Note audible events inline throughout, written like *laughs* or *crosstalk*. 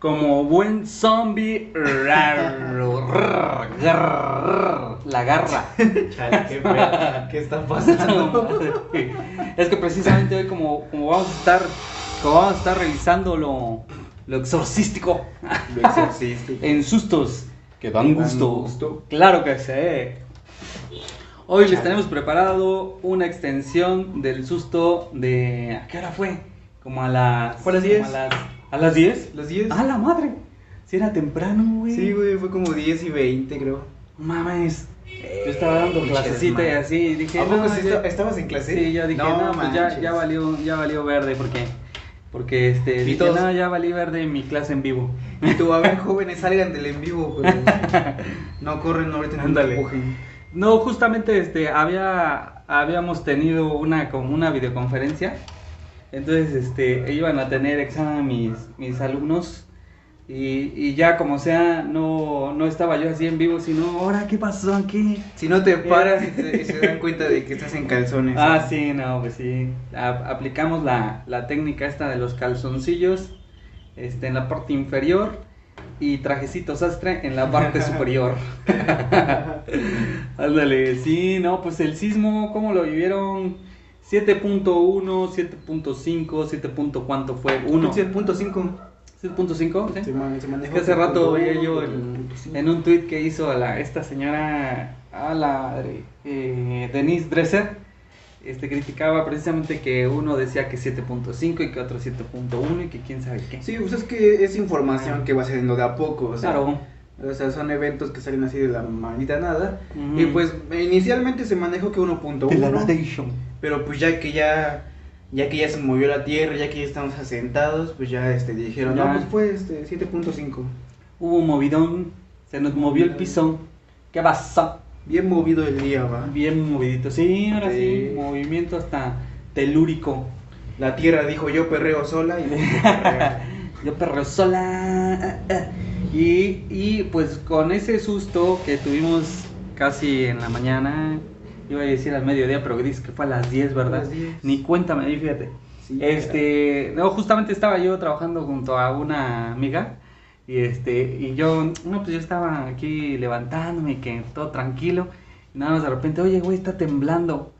Como buen zombie. La garra. Chale, qué pedo. ¿Qué está pasando? *laughs* es que precisamente hoy como, como vamos a estar como vamos a estar revisando lo, lo exorcístico Lo exorcístico. *laughs* en sustos que dan gusto. gusto. Claro que sí. Hoy les tenemos preparado una extensión del susto de ¿a qué hora fue? Como a las Fue a las como 10. A las, ¿a las 10? ¿Los 10? ¡A la madre! Si era temprano, güey. Sí, güey, fue como 10 y 20, creo. Mames. Yo estaba dando clasecita y así y dije, ¿A poco no, sí estabas en clase? Sí, yo dije, no, pues ya, ya valió, ya valió verde porque porque este dije, todos- no, ya valí verde en mi clase en vivo. Y tú, a ver, jóvenes, salgan del en vivo, pero *laughs* no corren ahorita no empujen. No, justamente este había habíamos tenido una como una videoconferencia. Entonces, este iban a tener examen mis mis alumnos y, y ya como sea no no estaba yo así en vivo, sino, "Ahora qué pasó aquí?" Si no te paras y, te- y se dan cuenta de que estás en calzones. Ah, sí, no, pues sí. A- aplicamos la, la técnica esta de los calzoncillos este, en la parte inferior y trajecito sastre en la parte *laughs* superior. *laughs* Ándale, sí, no, pues el sismo, ¿cómo lo vivieron? 7.1, 7.5, 7. punto ¿Cuánto fue? 1. 7.5. 7.5, ¿sí? Se, man- se Es que hace rato 7.1, veía yo en, 7.5. en un tweet que hizo a la, esta señora, a la eh, Denise Dresser, este, criticaba precisamente que uno decía que 7.5 y que otro 7.1 y que quién sabe qué. Sí, pues es que es información que va saliendo de a poco. O sea, claro. O sea, son eventos que salen así de la manita nada. Y pues inicialmente se manejó que 1.1. Pero pues ya que ya ya que ya se movió la tierra, ya que ya estamos asentados, pues ya este dijeron, Ya. no, pues fue este 7.5. Hubo un movidón, se nos movió el piso. ¿Qué pasó? Bien movido el día, va. Bien movidito. Sí, ahora sí, Sí. movimiento hasta telúrico. La tierra dijo, "Yo perreo sola" y yo perreo. *laughs* Yo perreo sola. ah, *laughs* ah. Y, y pues con ese susto que tuvimos casi en la mañana, iba a decir al mediodía, pero dice que fue a las 10, ¿verdad? Las 10. Ni cuenta me di, fíjate. Sí, Este, no, justamente estaba yo trabajando junto a una amiga y este, y yo, no, pues yo estaba aquí levantándome, que todo tranquilo, y nada más de repente, oye, güey, está temblando.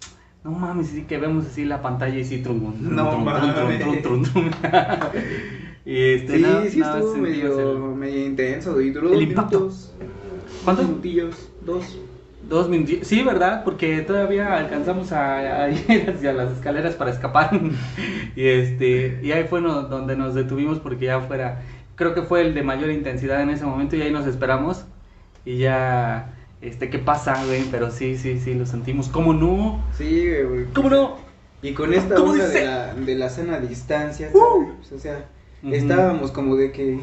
No mames, sí que vemos así la pantalla y sí, trum, trum, No trum, trum, *laughs* y este, Sí, sí estuvo medio, el- medio intenso y duró el dos impacto. minutos. ¿Cuántos? Dos minutillos, dos. Dos minutos. Sí, ¿verdad? Porque todavía alcanzamos a, a ir *laughs* hacia las escaleras para escapar. *laughs* y este y ahí fue no- donde nos detuvimos porque ya fuera, creo que fue el de mayor intensidad en ese momento y ahí nos esperamos. Y ya, este, ¿qué pasa, güey? Pero sí, sí, sí, lo sentimos. ¿Cómo no? Sí, güey. ¿Cómo no? Y con esta ¿Cómo onda dice? de la, de la sana distancia, Uh. O sea, estábamos como de que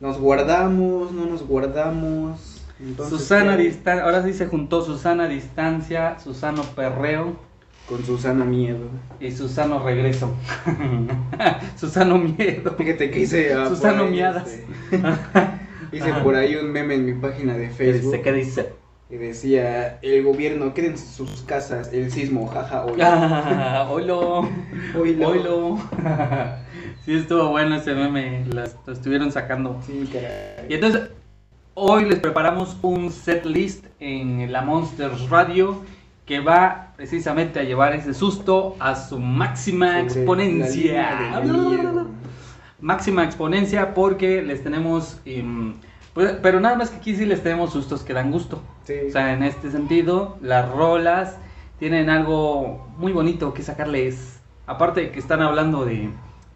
nos guardamos, no nos guardamos. Entonces, Susana ¿qué? distancia, ahora sí se juntó Susana distancia, Susano perreo Con Susana miedo. y Susano regreso. *laughs* Susano miedo. Fíjate que hice. ah, Susano ahí, miadas. este, *laughs* hice por ahí un meme en mi página de Facebook. ¿Qué dice? Que decía: El gobierno, quédense en sus casas, el sismo, jaja, hoy. *laughs* Ah, oilo. Oilo. Oilo. sí, estuvo bueno ese meme. Lo estuvieron sacando. Sí, caray. Y entonces, hoy les preparamos un set list en la Monsters Radio que va precisamente a llevar ese susto a su máxima Sobre exponencia. Máxima exponencia porque les tenemos. em, pues, pero nada más que aquí sí les tenemos sustos que dan gusto. Sí. O sea, en este sentido, las rolas tienen algo muy bonito que sacarles. Aparte de que están hablando de,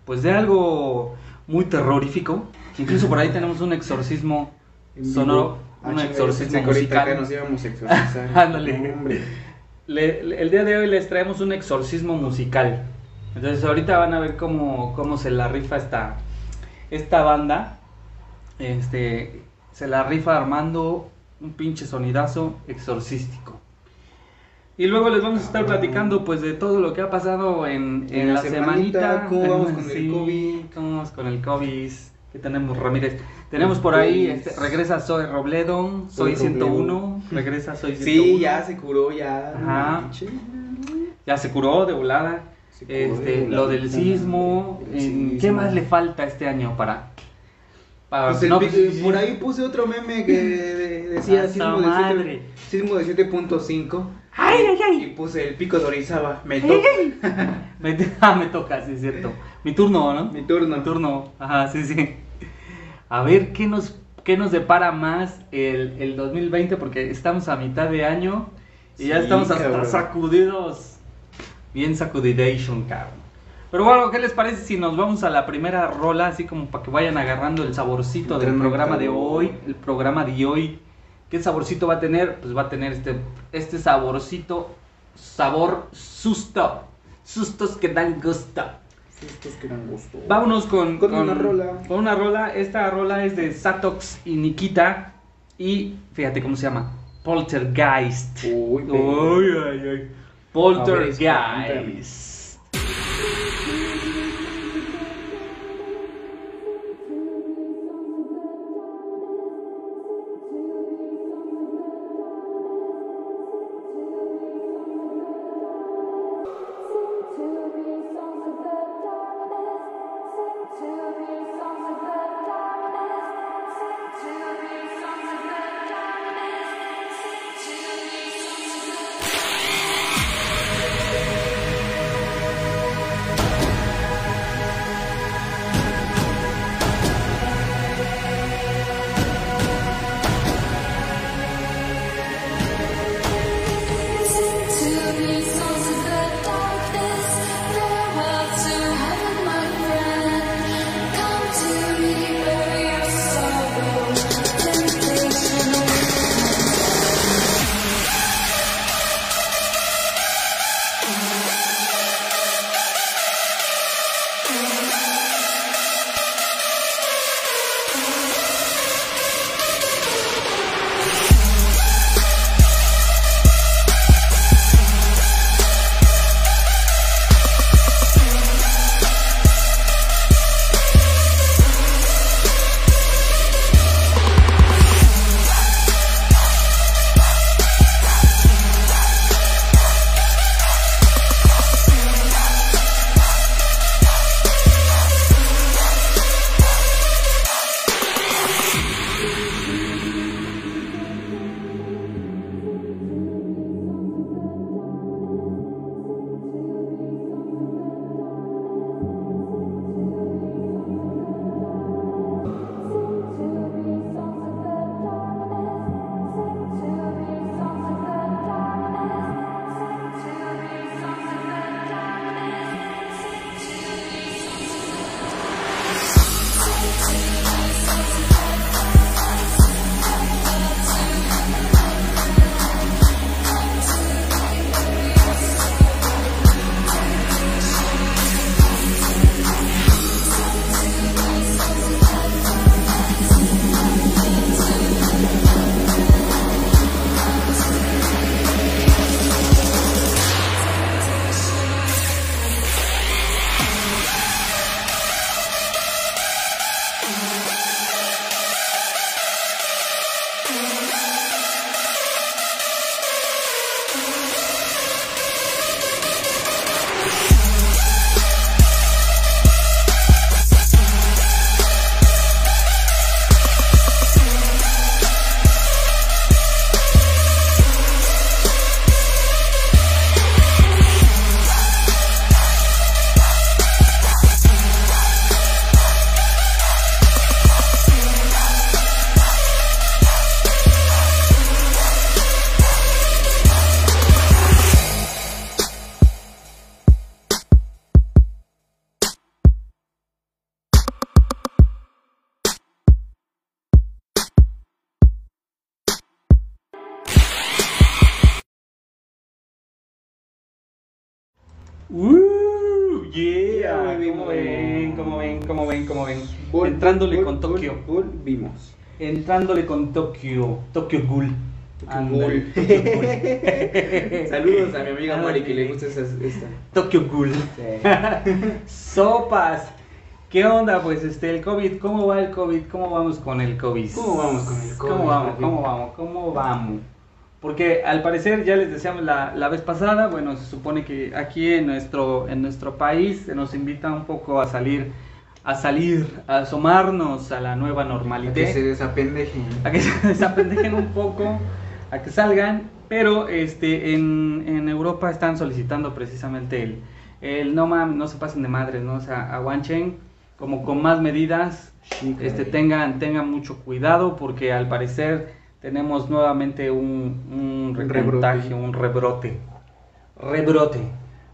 pues, de algo muy terrorífico. Incluso por ahí tenemos un exorcismo Ah, un exorcismo que musical. nos íbamos a exorcizar. *laughs* Ándale. Le- le- el día de hoy les traemos un exorcismo musical. Entonces ahorita van a ver cómo, cómo se la rifa esta, esta banda. Este, se la rifa armando un pinche sonidazo exorcístico. Y luego les vamos a estar platicando pues de todo lo que ha pasado en, en En la semanita, semanita. cómo vamos con el Sí, COVID. cómo vamos con el COVID. Que tenemos Ramírez. Tenemos por ahí, este, regresa Soy Robledo, Soy Soy 101, regresa Soy 101. Sí, ya se curó, ya. Ajá. Ya se curó de volada. Curó Este, de lo del sismo. En- ¿Qué más le falta este año para.? para Pues no, pues, por ahí puse otro meme que de- decía sismo de, madre. 7, sismo de 7.5 ¡Ay, ay, ay! y puse el pico de Orizaba. Me toca. *laughs* Me, *laughs* ah, me toca, sí, es cierto. Mi turno, ¿no? Mi turno. Mi turno. Ajá, sí, sí. A ver qué nos, qué nos depara más el, el 2020, porque estamos a mitad de año y ya estamos hasta cabrón. sacudidos. Bien sacudidation, cabrón. Pero bueno, ¿qué les parece si nos vamos a la primera rola, así como para que vayan agarrando el saborcito del programa de hoy? El programa de hoy. ¿Qué saborcito va a tener? Pues va a tener este, este saborcito, sabor susto. Sustos que dan gusto. Estos que dan gusto. Vámonos con, Con una rola. Con una rola. Esta rola es de Satox y Nikita. Y fíjate cómo se llama. Poltergeist. Uy. Poltergeist. Uh, yeah. Ya, ¿Cómo ven? ¿Cómo ven? ¿Cómo ven? ¿Cómo ven? Entrándole con Tokio. Volvimos. entrándole con Tokyo, Tokyo Ghoul. Ándale, Ghoul. *laughs* Saludos a mi amiga Mari que le gusta esa, esta. Tokyo Ghoul. *laughs* Sopas. ¿Qué onda? Pues este, el COVID, ¿cómo va el COVID? ¿Cómo vamos con el COVID? ¿Cómo vamos con el COVID, ¿Cómo vamos? ¿Cómo vamos? ¿Cómo vamos? Porque al parecer, ya les decíamos la, la vez pasada, bueno, se supone que aquí en nuestro, en nuestro país se nos invita un poco a salir, a salir, a asomarnos a la nueva A normalidad que se desapendejen. a que se *laughs* desapendejen un poco, a que salgan, pero este en, en Europa están solicitando precisamente el, el no mames, no se pasen de madres, ¿no? O sea, aguanchen como con más medidas, Sí, este tengan, tengan mucho cuidado porque al parecer tenemos nuevamente un, un rebrote. un rebrote. Rebrote.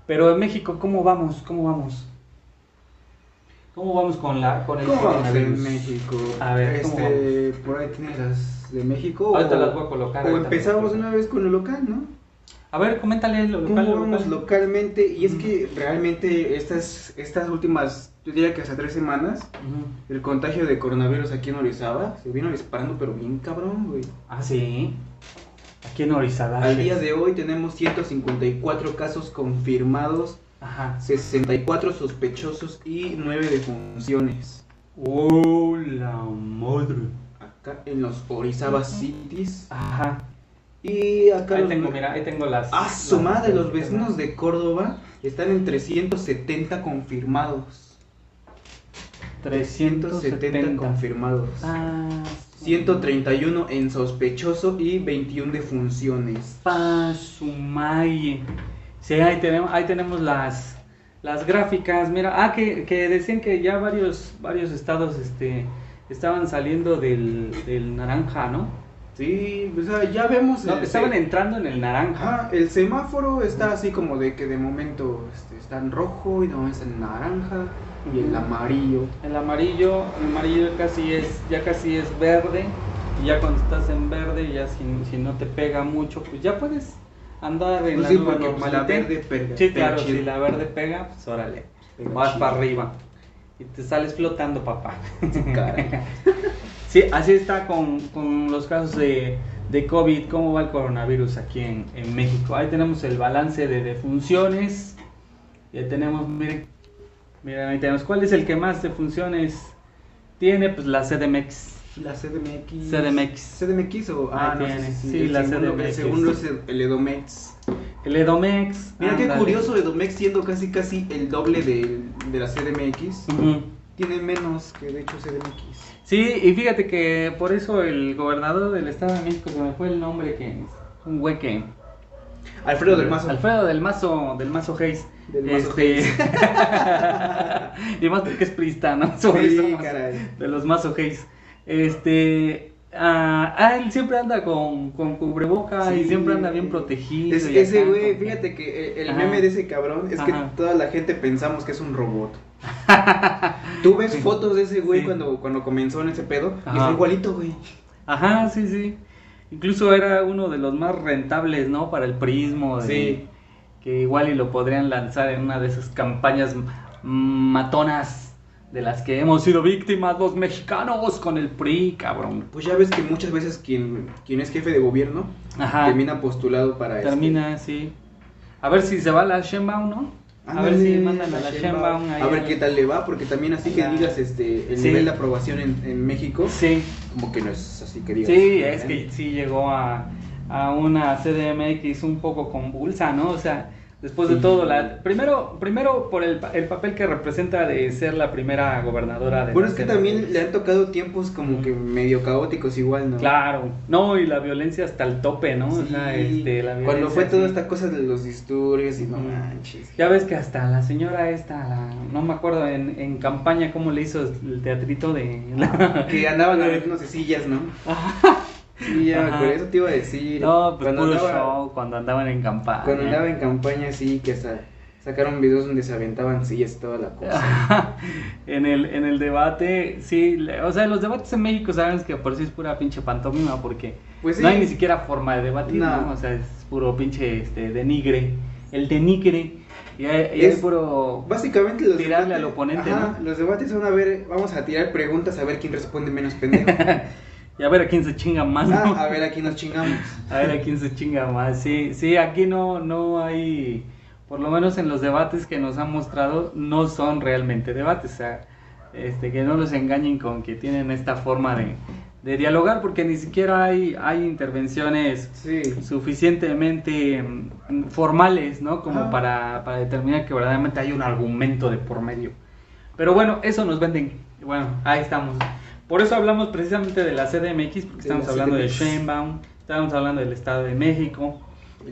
Pero en México, ¿cómo vamos? ¿Cómo vamos? ¿Cómo vamos con la con el ¿Cómo vamos en México? A ver, ¿cómo este, por ahí tienes las de México. Ahorita o, las voy a colocar, O empezamos una vez con lo local, ¿no? A ver, coméntale lo ¿Cómo local, lo vamos local. localmente? Y es que realmente estas, estas últimas, yo diría que hasta tres semanas, el contagio de coronavirus aquí en Orizaba se vino disparando, pero bien cabrón, güey. Ah, sí. Aquí en Orizaba. Al día de hoy tenemos 154 casos confirmados, Ajá. 64 sospechosos y 9 defunciones. ¡Oh, la madre! Acá en los Orizaba Cities. Ajá. Y acá Ahí los- tengo, mira, ahí tengo las. ¡Ah, su madre! Los vecinos de Córdoba están en 370 confirmados. 370 370. confirmados. Ah, 131 en sospechoso y 21 defunciones. Pa su maye. Sí, ahí tenemos, ahí tenemos las, las gráficas. Mira, ah, que, que decían que ya varios, varios estados este, estaban saliendo del, del naranja, ¿no? Sí, o sea, ya vemos. No, el- estaban entrando en el naranja. Ajá, el semáforo está así como de que de momento este, está en rojo y de momento está en naranja y el amarillo. El amarillo, el amarillo casi es, ya casi es verde. Y ya cuando estás en verde, ya si, si no te pega mucho, pues ya puedes andar en Pues la sí, porque pues, la verde pega. Sí, claro, chido. si la verde pega, pues órale, Pega vas chido. para arriba. Y te sales flotando, papá. *laughs* Caray. Sí, así está con, con los casos de, de COVID, cómo va el coronavirus aquí en, en México. Ahí tenemos el balance de defunciones. Ya tenemos, miren, miren, ahí tenemos. ¿Cuál es el que más defunciones tiene? Pues la CDMX. La CDMX. CDMX. CDMX o. Ah, no tiene, sí, el la segundo, CDMX. El segundo es el, Edomex. El Edomex. Mira qué ándale. curioso, Edomex siendo casi casi el doble de, de la CDMX. Tiene menos que de hecho CDMX. Sí, y fíjate que por eso el gobernador del Estado de México, se me fue el nombre que es un güey que... Alfredo del Mazo. Alfredo del Mazo, del Mazo Hayes. Del Mazo Este- *laughs* y más porque es prista, ¿no? Sobre Sí, eso, caray. De los Mazo Hayes. Este... ah, ah, él siempre anda con, con cubreboca y siempre anda bien protegido. Es- y ese güey, fíjate que el, el meme de ese cabrón es que toda la gente pensamos que es un robot. *laughs* Tú ves fotos de ese güey Sí. cuando, cuando comenzó en ese pedo y Ajá. fue igualito, güey. Ajá, sí, sí. Incluso era uno de los más rentables, ¿no? Para el prismo. de- Sí. Que igual y lo podrían lanzar en una de esas campañas matonas de las que hemos sido víctimas los mexicanos con el PRI, cabrón. Pues ya ves que muchas veces quien, quien es jefe de gobierno Ajá. termina postulado para este- Termina, sí. A ver si se va la Sheinbaum, ¿no? A ver si mandan a la Sheinbaum ahí A ver qué tal le va, porque también así que digas este el Sí. nivel de aprobación en, en México, Sí. como que no es así que digas. Sí, es que sí llegó a, a una CDMX un poco convulsa, ¿no? O sea, después de Sí. todo, la, primero, primero por el, el papel que representa de ser la primera gobernadora de Bueno, es que también le han tocado tiempos como que medio caóticos igual, ¿no? Claro, no, y la violencia hasta el tope, ¿no? O Sí, sea, este, la Cuando fue toda esta cosa de los disturbios y no manches. Ya ves que hasta la señora esta, la- no me acuerdo en, en campaña cómo le hizo el teatrito de... Que andaban *laughs* unas sillas, ¿no? Sí, ya, Ajá. por eso te iba a decir. No, pues cuando puro andaba, show, cuando andaban en campaña. Cuando andaba en campaña, sí, que hasta sacaron videos donde se aventaban sillas y toda la cosa. *laughs* en el en el debate, sí, o sea, los debates en México sabes que por sí es pura pinche pantomima porque Pues sí. no hay ni siquiera forma de debatir, ¿no? No. O sea, es puro pinche este denigre, el denigre y hay, y Es- puro Básicamente los Tirarle debates- al oponente, Ajá, ¿no? Los debates son a ver, vamos a tirar preguntas a ver quién responde menos pendejo. *laughs* y a ver a quién se chinga más, ¿no? Ah, a ver, aquí nos chingamos. A ver a quién se chinga más. Sí, sí, aquí no, no hay, por lo menos en los debates que nos han mostrado, no son realmente debates. O sea, este, que no los engañen con que tienen esta forma de, de dialogar, porque ni siquiera hay, hay intervenciones Sí. suficientemente mm, formales, ¿no? Como Ah. para, para determinar que verdaderamente hay un argumento de por medio. Pero bueno, eso nos venden. Bueno, ahí estamos. Por eso hablamos precisamente de la CDMX, porque estamos la hablando de. Sheinbaum, estamos hablando del Estado de México.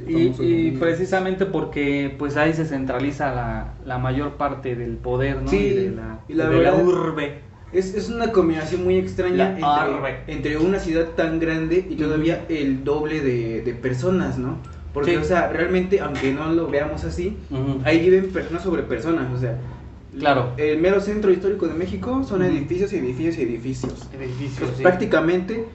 Y, precisamente porque pues ahí se centraliza la, la mayor parte del poder, ¿no? Sí, y de la, y la de la verdad- urbe. Es, es una combinación muy extraña entre, entre una ciudad tan grande y todavía el doble de, de personas, ¿no? Porque, Sí. o sea, realmente, aunque no lo veamos así, Ujú. ahí viven personas sobre personas, o sea. Claro. El mero centro histórico de México son edificios y edificios y edificios. Edificios, Pues, sí. Prácticamente,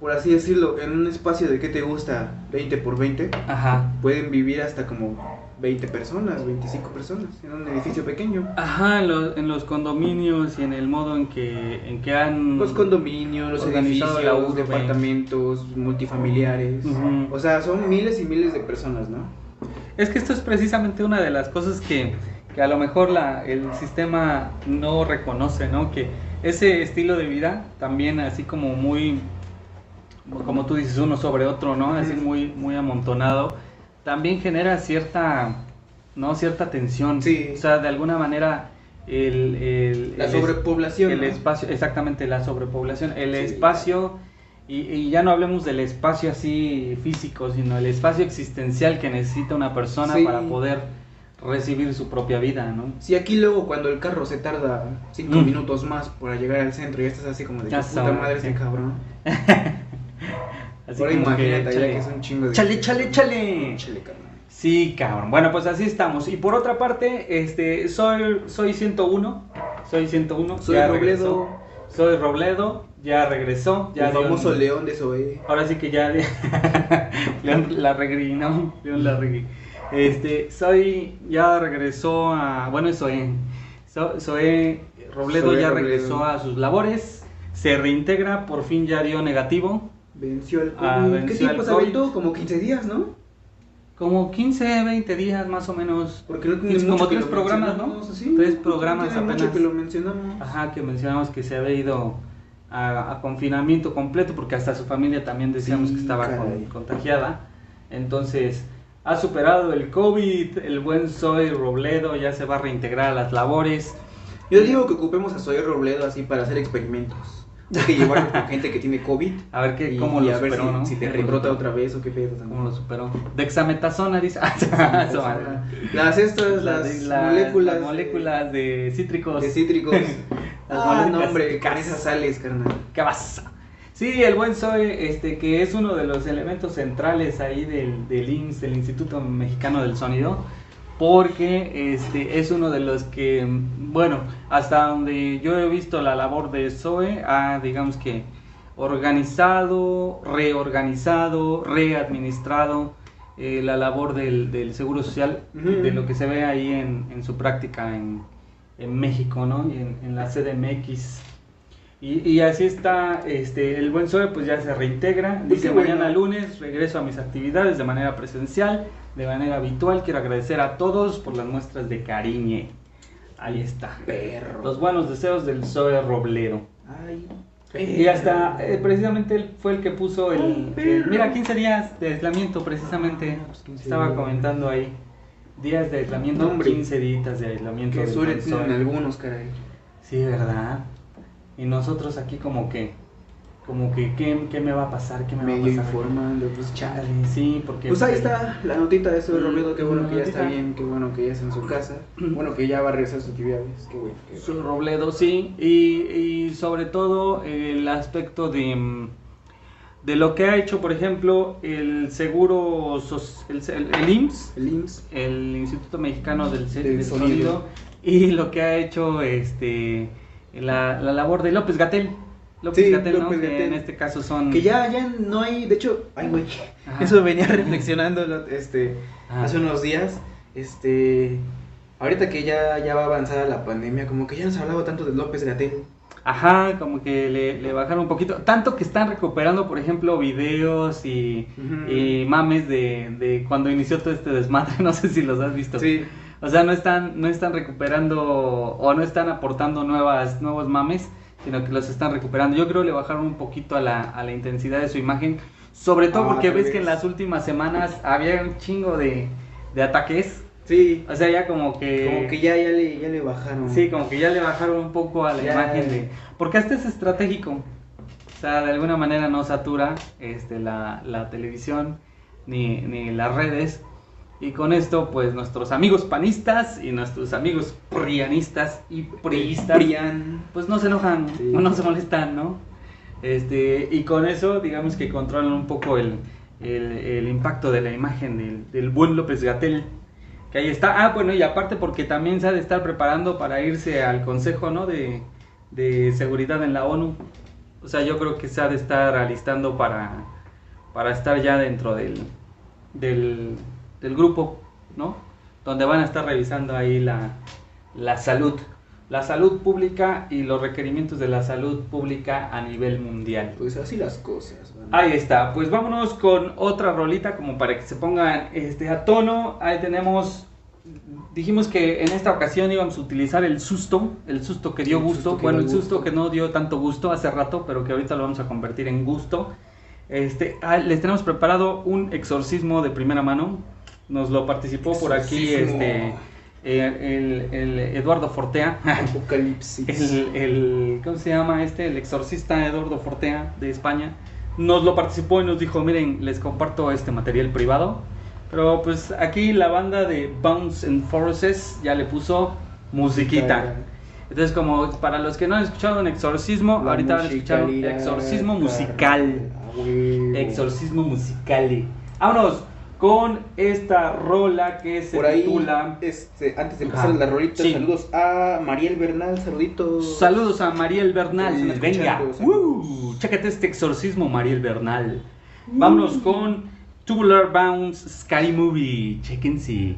por así decirlo, en un espacio de, ¿qué te gusta? 20 por 20, Ajá. pueden vivir hasta como 20 personas, 25 personas, en un edificio pequeño. Ajá, en los, en los condominios y en el modo en que, en que han... Los condominios, los edificios, la departamentos, multifamiliares. Ujú. O sea, son miles y miles de personas, ¿no? Es que esto es precisamente una de las cosas que, que a lo mejor la, el sistema no reconoce, ¿no? Que ese estilo de vida también así como muy, como tú dices, uno sobre otro, ¿no? Así muy, muy amontonado, también genera cierta, ¿no? Cierta tensión. Sí. O sea, de alguna manera el... el- La el sobrepoblación. el ¿no? espacio, exactamente, la sobrepoblación. El Sí. espacio, y, y ya no hablemos del espacio así físico, sino el espacio existencial que necesita una persona Sí. para poder recibir su propia vida, ¿no? Si aquí luego cuando el carro se tarda 5 Mm. minutos más para llegar al centro y estás así como de Ya "¿Qué puta madre sí. este cabrón. *laughs* Así Ahora que, imagínate chale, que es un chingo de chale, chale, chale. Chale, carnal. Sí, cabrón. Bueno, pues así estamos. Y por otra parte, este, soy, soy 101. Soy 101. Soy ya Robledo. regresó. Soy Robledo. Ya regresó. Ya el famoso un- león de Zoe. Ahora sí que ya *laughs* León Larregui, ¿no? León Larregui. Este, soy ya regresó a, bueno, es Zoé. So- Zoé Robledo ya Robledo. regresó a sus labores, se reintegra, por fin ya dio negativo. Venció el Ah, COVID. venció ¿Qué tiempo se aventó? Como 15 días, ¿no? Como 15, 20 días más o menos. Porque no tiene como tres programas, ¿no? así. Tres programas no apenas. que lo mencionamos. Ajá, que mencionamos que se había ido a, a confinamiento completo porque hasta su familia también decíamos Sí, que estaba con- contagiada. Entonces, ha superado el COVID, el buen Zoe Robledo ya se va a reintegrar a las labores. Yo digo que ocupemos a Zoe Robledo así para hacer experimentos. Hay que llevarlo con *laughs* gente que tiene COVID. A ver qué, y, cómo y lo ver superó, si, ¿no? si te rebrota otra vez o qué pedo también. ¿Cómo lo superó? Dexametasona, dice. *laughs* Ah, su madre. Las estas, Las- las, las- moléculas. las moléculas de cítricos. de cítricos. *laughs* Las ah, no, hombre, con esas sales, carnal. ¿Qué pasa? Sí, el buen Zoe, este, que es uno de los elementos centrales ahí del, del IMSS, del Instituto Mexicano del Sonido, porque este, es uno de los que, bueno, hasta donde yo he visto la labor de Zoe, ha, digamos que, organizado, reorganizado, readministrado eh, la labor del, del Seguro Social, de lo que se ve ahí en, en su práctica en, en México, ¿no? Y en, en la CDMX. Y, y así está, este, el buen Zoe pues ya se reintegra, dice bueno. mañana lunes regreso a mis actividades de manera presencial, de manera habitual, quiero agradecer a todos por las muestras de cariño. Ahí está. Perro. Los buenos deseos del Zoe Robledo. Ay. Y hasta, eh, precisamente él fue el que puso el, el-. Mira, 15 días de aislamiento precisamente. Ah, pues, 15 Estaba comentando ahí. Días de aislamiento, No, hombre. 15 días de aislamiento. Que tienen algunos, caray. Sí, ¿verdad? Y nosotros aquí como que, como que, ¿qué, qué me va a pasar? ¿Qué me Medio va a pasar? informando, pues Chale, chale. sí, porque... Pues ahí está la notita de Mm, Robledo, qué bueno que ya está bien, qué bueno que ya está en su casa, bueno que ya va a regresar a sus actividades, qué bueno. qué Su Robledo, sí, y, y sobre todo el aspecto de, mm, de lo que ha hecho, por ejemplo, el seguro, el, el, el IMSS, El IMSS. el Instituto Mexicano del, Del del Sonido. Sonido, y lo que ha hecho este la, la labor de López Gatel. López Sí, Gatell, ¿no? Que en este caso son... Que ya, ya no hay, de hecho, ay güey, eso venía reflexionando este, Ajá. hace unos días, este, ahorita que ya, ya va avanzada la pandemia, como que ya no se hablaba tanto de López Gatel. Ajá, como que le, le, bajaron un poquito. Tanto que están recuperando, por ejemplo, videos y, y mames de, de, cuando inició todo este desmadre. *laughs* No sé si los has visto. Sí. O sea, no están, no están recuperando o no están aportando nuevas, nuevos mames, sino que los están recuperando. Yo creo que le bajaron un poquito a la, a la intensidad de su imagen. Sobre todo ah, porque ves que en las últimas semanas había un chingo de, de ataques. Sí. O sea, ya como que... Como que ya, ya, le, ya le bajaron. Sí, como que ya le bajaron un poco a la imagen de... Porque este es estratégico. O sea, de alguna manera no satura este, la, la televisión ni, ni las redes y con esto, pues nuestros amigos panistas y nuestros amigos prianistas y priistas, pues no se enojan, o no se molestan, ¿no? Este, y con eso, digamos que controlan un poco el, el, impacto de la imagen del, del, buen López Gatel. Que ahí está. Ah, bueno, y aparte porque también se ha de estar preparando para irse al Consejo, ¿no? De, de Seguridad en la ONU. O sea, yo creo que se ha de estar alistando para, para estar ya dentro del, del del grupo, ¿no? Donde van a estar revisando ahí la, la salud, la salud pública y los requerimientos de la salud pública a nivel mundial. Pues así las cosas. Ahí está, pues vámonos con otra rolita como para que se pongan este, a tono. Ahí tenemos, dijimos que en esta ocasión íbamos a utilizar el susto, el susto que dio gusto, bueno, el susto que no dio tanto gusto hace rato, pero que ahorita lo vamos a convertir en gusto. Este, ah, les tenemos preparado un exorcismo de primera mano nos lo participó por aquí este el, el, Eduardo Fortea. Apocalipsis. *laughs* El, el, ¿Cómo se llama este? El exorcista Eduardo Fortea de España. Nos lo participó y nos dijo, miren, les comparto este material privado. Pero pues aquí la banda de Bounce and Forces ya le puso musiquita. Entonces como para los que no han escuchado un exorcismo, ahorita van a escuchar un exorcismo musical. Exorcismo musical. Vámonos con esta rola que se Por ahí, titula. Este, antes de empezar la rolita, saludos a Mariel Bernal, saluditos. Saludos a Mariel Bernal, venga. Uh, chécate este exorcismo, Mariel Bernal. Vámonos con Tubular Bounce Sky Movie. Chequense.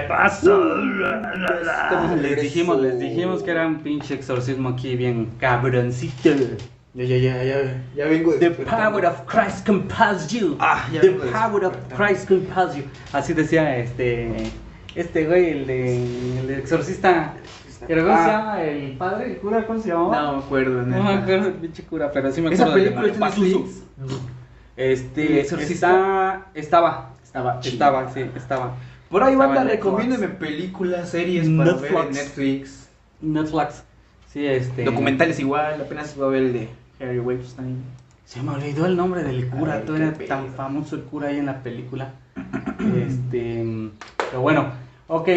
¿Qué pasó? De Les dijimos, les dijimos que era un pinche exorcismo aquí bien cabroncito. Ya, ya, ya, ya, ya vengo The despertando. power of Christ compels you. Ah, ya The vengo power of. Christ compels you. Así decía este este güey, el de el exorcista. ¿Pero cómo Ah. se llama? ¿El padre? ¿El cura? ¿Cómo se llamaba? No me acuerdo, No me acuerdo el pinche cura, pero sí me ¿Esa acuerdo de película Malpasuso. Netflix? ¿El Este, exorcista? está, estaba, Estaba estaba, sí, estaba. Por ahí, banda, Netflix. recomiéndeme películas, series para ver en Netflix. Netflix. Netflix. Sí, este. Documentales igual, apenas voy a ver el de Harry Weinstein. Se me olvidó el nombre del cura, Ay, todo era pedo. tan famoso el cura ahí en la película. *clears throat* este, pero bueno, ok,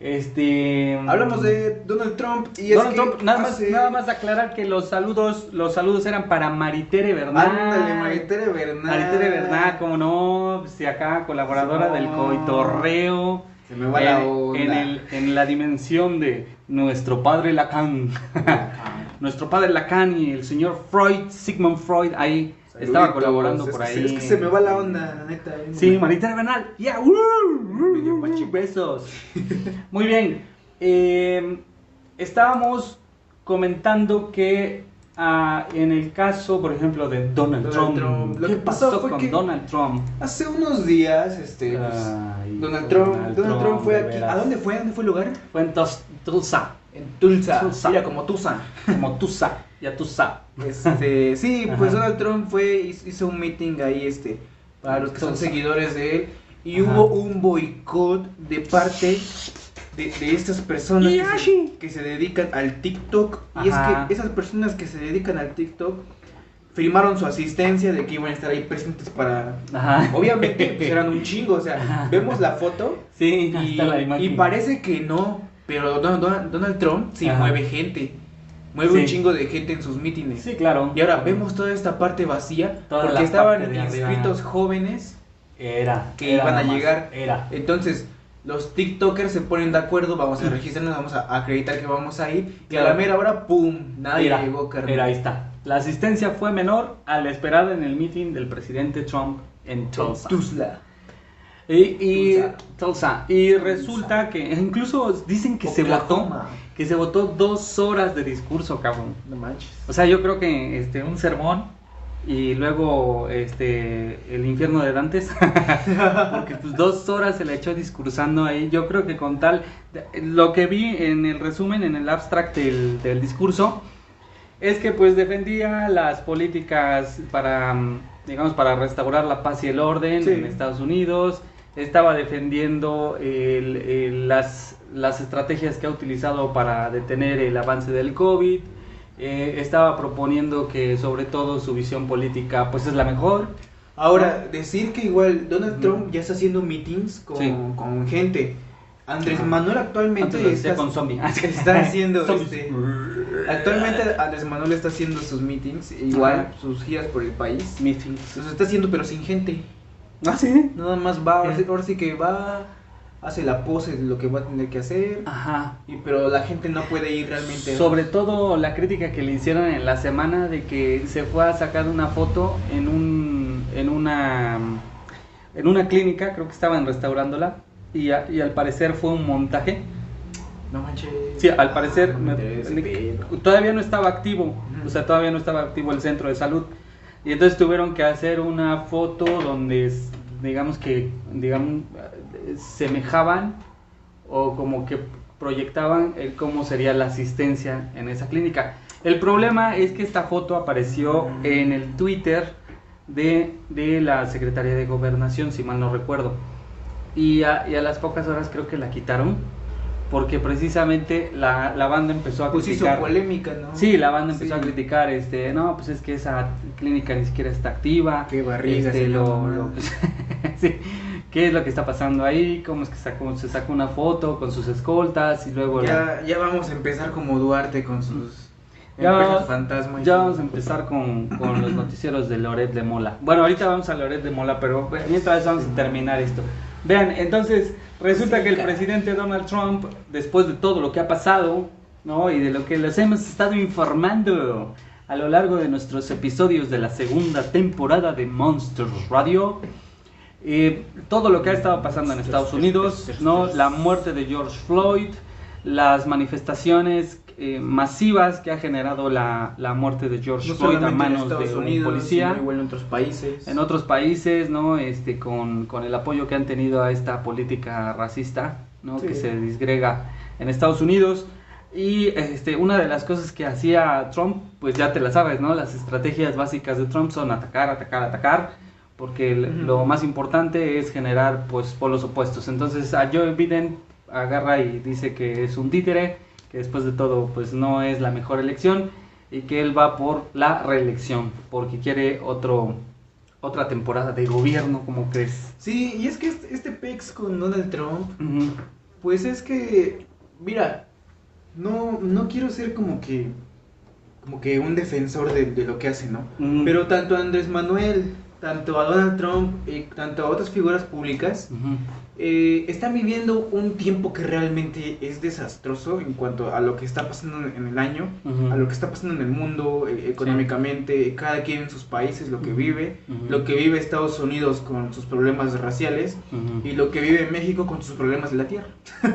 este. Hablamos de Donald Trump y Donald es que Trump, nada más, hace- nada más aclarar que los saludos, los saludos eran para Maritere Bernal. Ándale, Maritere Bernal. Maritere Bernal, como no, si acá colaboradora del coitorreo. Se me va la en- onda. En, el- en la dimensión de nuestro padre Lacan. *laughs* nuestro padre Lacan y el señor Freud, Sigmund Freud, ahí estaba Saluditos. colaborando Es por ahí. Es que se me va la onda, la neta. Sí, Maritere Bernal. Yeah, woo, Medio woo, pacheco. besos. *laughs* Muy bien. eh, estábamos comentando que ah, en el caso, por ejemplo, de Donald, Donald Trump, Trump, lo ¿qué que pasó fue con que- Donald Trump? Hace unos días, este, pues, Ay, Donald Trump, Donald Donald Trump fue aquí. veras. ¿A dónde fue? ¿A dónde fue el lugar? Fue en Tulsa, En Tulsa. Tulsa. Mira, como Tulsa. *laughs* como Tusa, ya Tusa. Este, *laughs* sí, pues. Donald Trump fue, hizo un meeting ahí, este, para los que son seguidores de él, y Ajá. hubo un boicot de parte de, de estas personas que se, Yashi. que se dedican al TikTok, y Ajá. es que esas personas que se dedican al TikTok firmaron su asistencia de que iban a estar ahí presentes para... Ajá. Obviamente pues, *laughs* eran un chingo, o sea, vemos la foto Sí, y, la parece que no, pero Don- Don- Donald Trump sí mueve gente, mueve Sí. un chingo de gente en sus mítines. Sí, claro. Y ahora vemos toda esta parte vacía Toda porque estaban arriba. inscritos jóvenes Era. que era iban a llegar. Era. Entonces, los TikTokers se ponen de acuerdo, vamos a registrarnos, vamos a acreditar que vamos a ir. Y a Claro. la mera hora, ¡pum! Nadie Era, llegó, carnal. era, ahí está. La asistencia fue menor a la esperada en el meeting del presidente Trump en Tulsa. Tuzla. Y, y- Tulsa. Tulsa. Y resulta que incluso dicen que se votó. Que se votó dos horas de discurso, cabrón. No manches. O sea, yo creo que este un sermón y luego este el infierno de Dantes, *laughs* porque pues dos horas se le echó discursando ahí. Yo creo que con tal lo que vi en el resumen, en el abstract del, del discurso, Es que pues defendía las políticas para, digamos, para restaurar la paz y el orden Sí. en Estados Unidos. Estaba defendiendo el- el- las, las estrategias que ha utilizado para detener el avance del COVID. Eh, estaba proponiendo que sobre todo su visión política pues es la mejor. Ahora, decir que igual Donald. Trump ya está haciendo meetings con, Sí. con gente. Andrés. Manuel actualmente está, con zombie. *laughs* está haciendo este, actualmente Andrés Manuel está haciendo sus meetings, igual Ajá. sus giras por el país. Meetings. Los está haciendo pero sin gente. ¿Ah, sí? Nada más va, ahora sí, ahora sí que va, hace la pose de lo que va a tener que hacer. Ajá. Y, pero la gente no puede ir realmente. Sobre todo la crítica que le hicieron en la semana de que se fue a sacar una foto en un en una en una clínica, creo que estaban restaurándola y, a- y al parecer fue un montaje. No manches. Sí, al parecer me todavía no estaba activo, o sea, todavía no estaba activo el centro de salud. Y entonces tuvieron que hacer una foto donde digamos que digamos semejaban o como que proyectaban el cómo sería la asistencia en esa clínica. El problema es que esta foto apareció en el Twitter de, de la Secretaría de Gobernación, si mal no recuerdo. Y a, y a las pocas horas creo que la quitaron porque precisamente la, la banda empezó a Pues hizo criticar. polémica, ¿no? Sí, la banda empezó Sí. a criticar, este, no, pues es que esa clínica ni siquiera está activa. Qué barriga, este, lo, lo- *laughs* sí, ¿Qué es lo que está pasando ahí? ¿Cómo es que sacó, se sacó una foto con sus escoltas y luego la- Ya, ya vamos a empezar como Duarte con sus Ya empresas vamos- fantasma. Ya vamos a empezar con, con los *coughs* noticieros de Loret de Mola. Bueno, ahorita vamos a Loret de Mola, pero mientras vamos a terminar esto. Vean, entonces resulta que el presidente Donald Trump, después de todo lo que ha pasado, ¿no? Y de lo que les hemos estado informando a lo largo de nuestros episodios de la segunda temporada de Monsters Radio, eh, todo lo que ha estado pasando en Estados Unidos, ¿no? La muerte de George Floyd, las manifestaciones eh, masivas que ha generado la, la muerte de George No Floyd a manos de un policía. sino igual en otros países. En otros países, ¿no? Este, con, con el apoyo que han tenido a esta política racista, ¿no? Sí. Que se disgrega en Estados Unidos. Y este, una de las cosas que hacía Trump, pues ya te la sabes, ¿no? Las estrategias básicas de Trump son atacar, atacar, atacar, porque el- Ujú. lo más importante es generar, pues, polos opuestos. Entonces a Joe Biden agarra y dice que es un títere, que después de todo, pues no es la mejor elección y que él va por la reelección, porque quiere otro, otra temporada de gobierno, como crees? Sí, y es que este, este pex con Donald Trump, pues es que, mira, no, no quiero ser como que, como que un defensor de, de lo que hace, ¿no? Pero tanto a Andrés Manuel, tanto a Donald Trump y tanto a otras figuras públicas. Eh, están viviendo un tiempo que realmente es desastroso en cuanto a lo que está pasando en el año, a lo que está pasando en el mundo, eh, económicamente, cada quien en sus países, lo que vive, lo que vive Estados Unidos con sus problemas raciales y lo que vive México con sus problemas de la tierra. *laughs*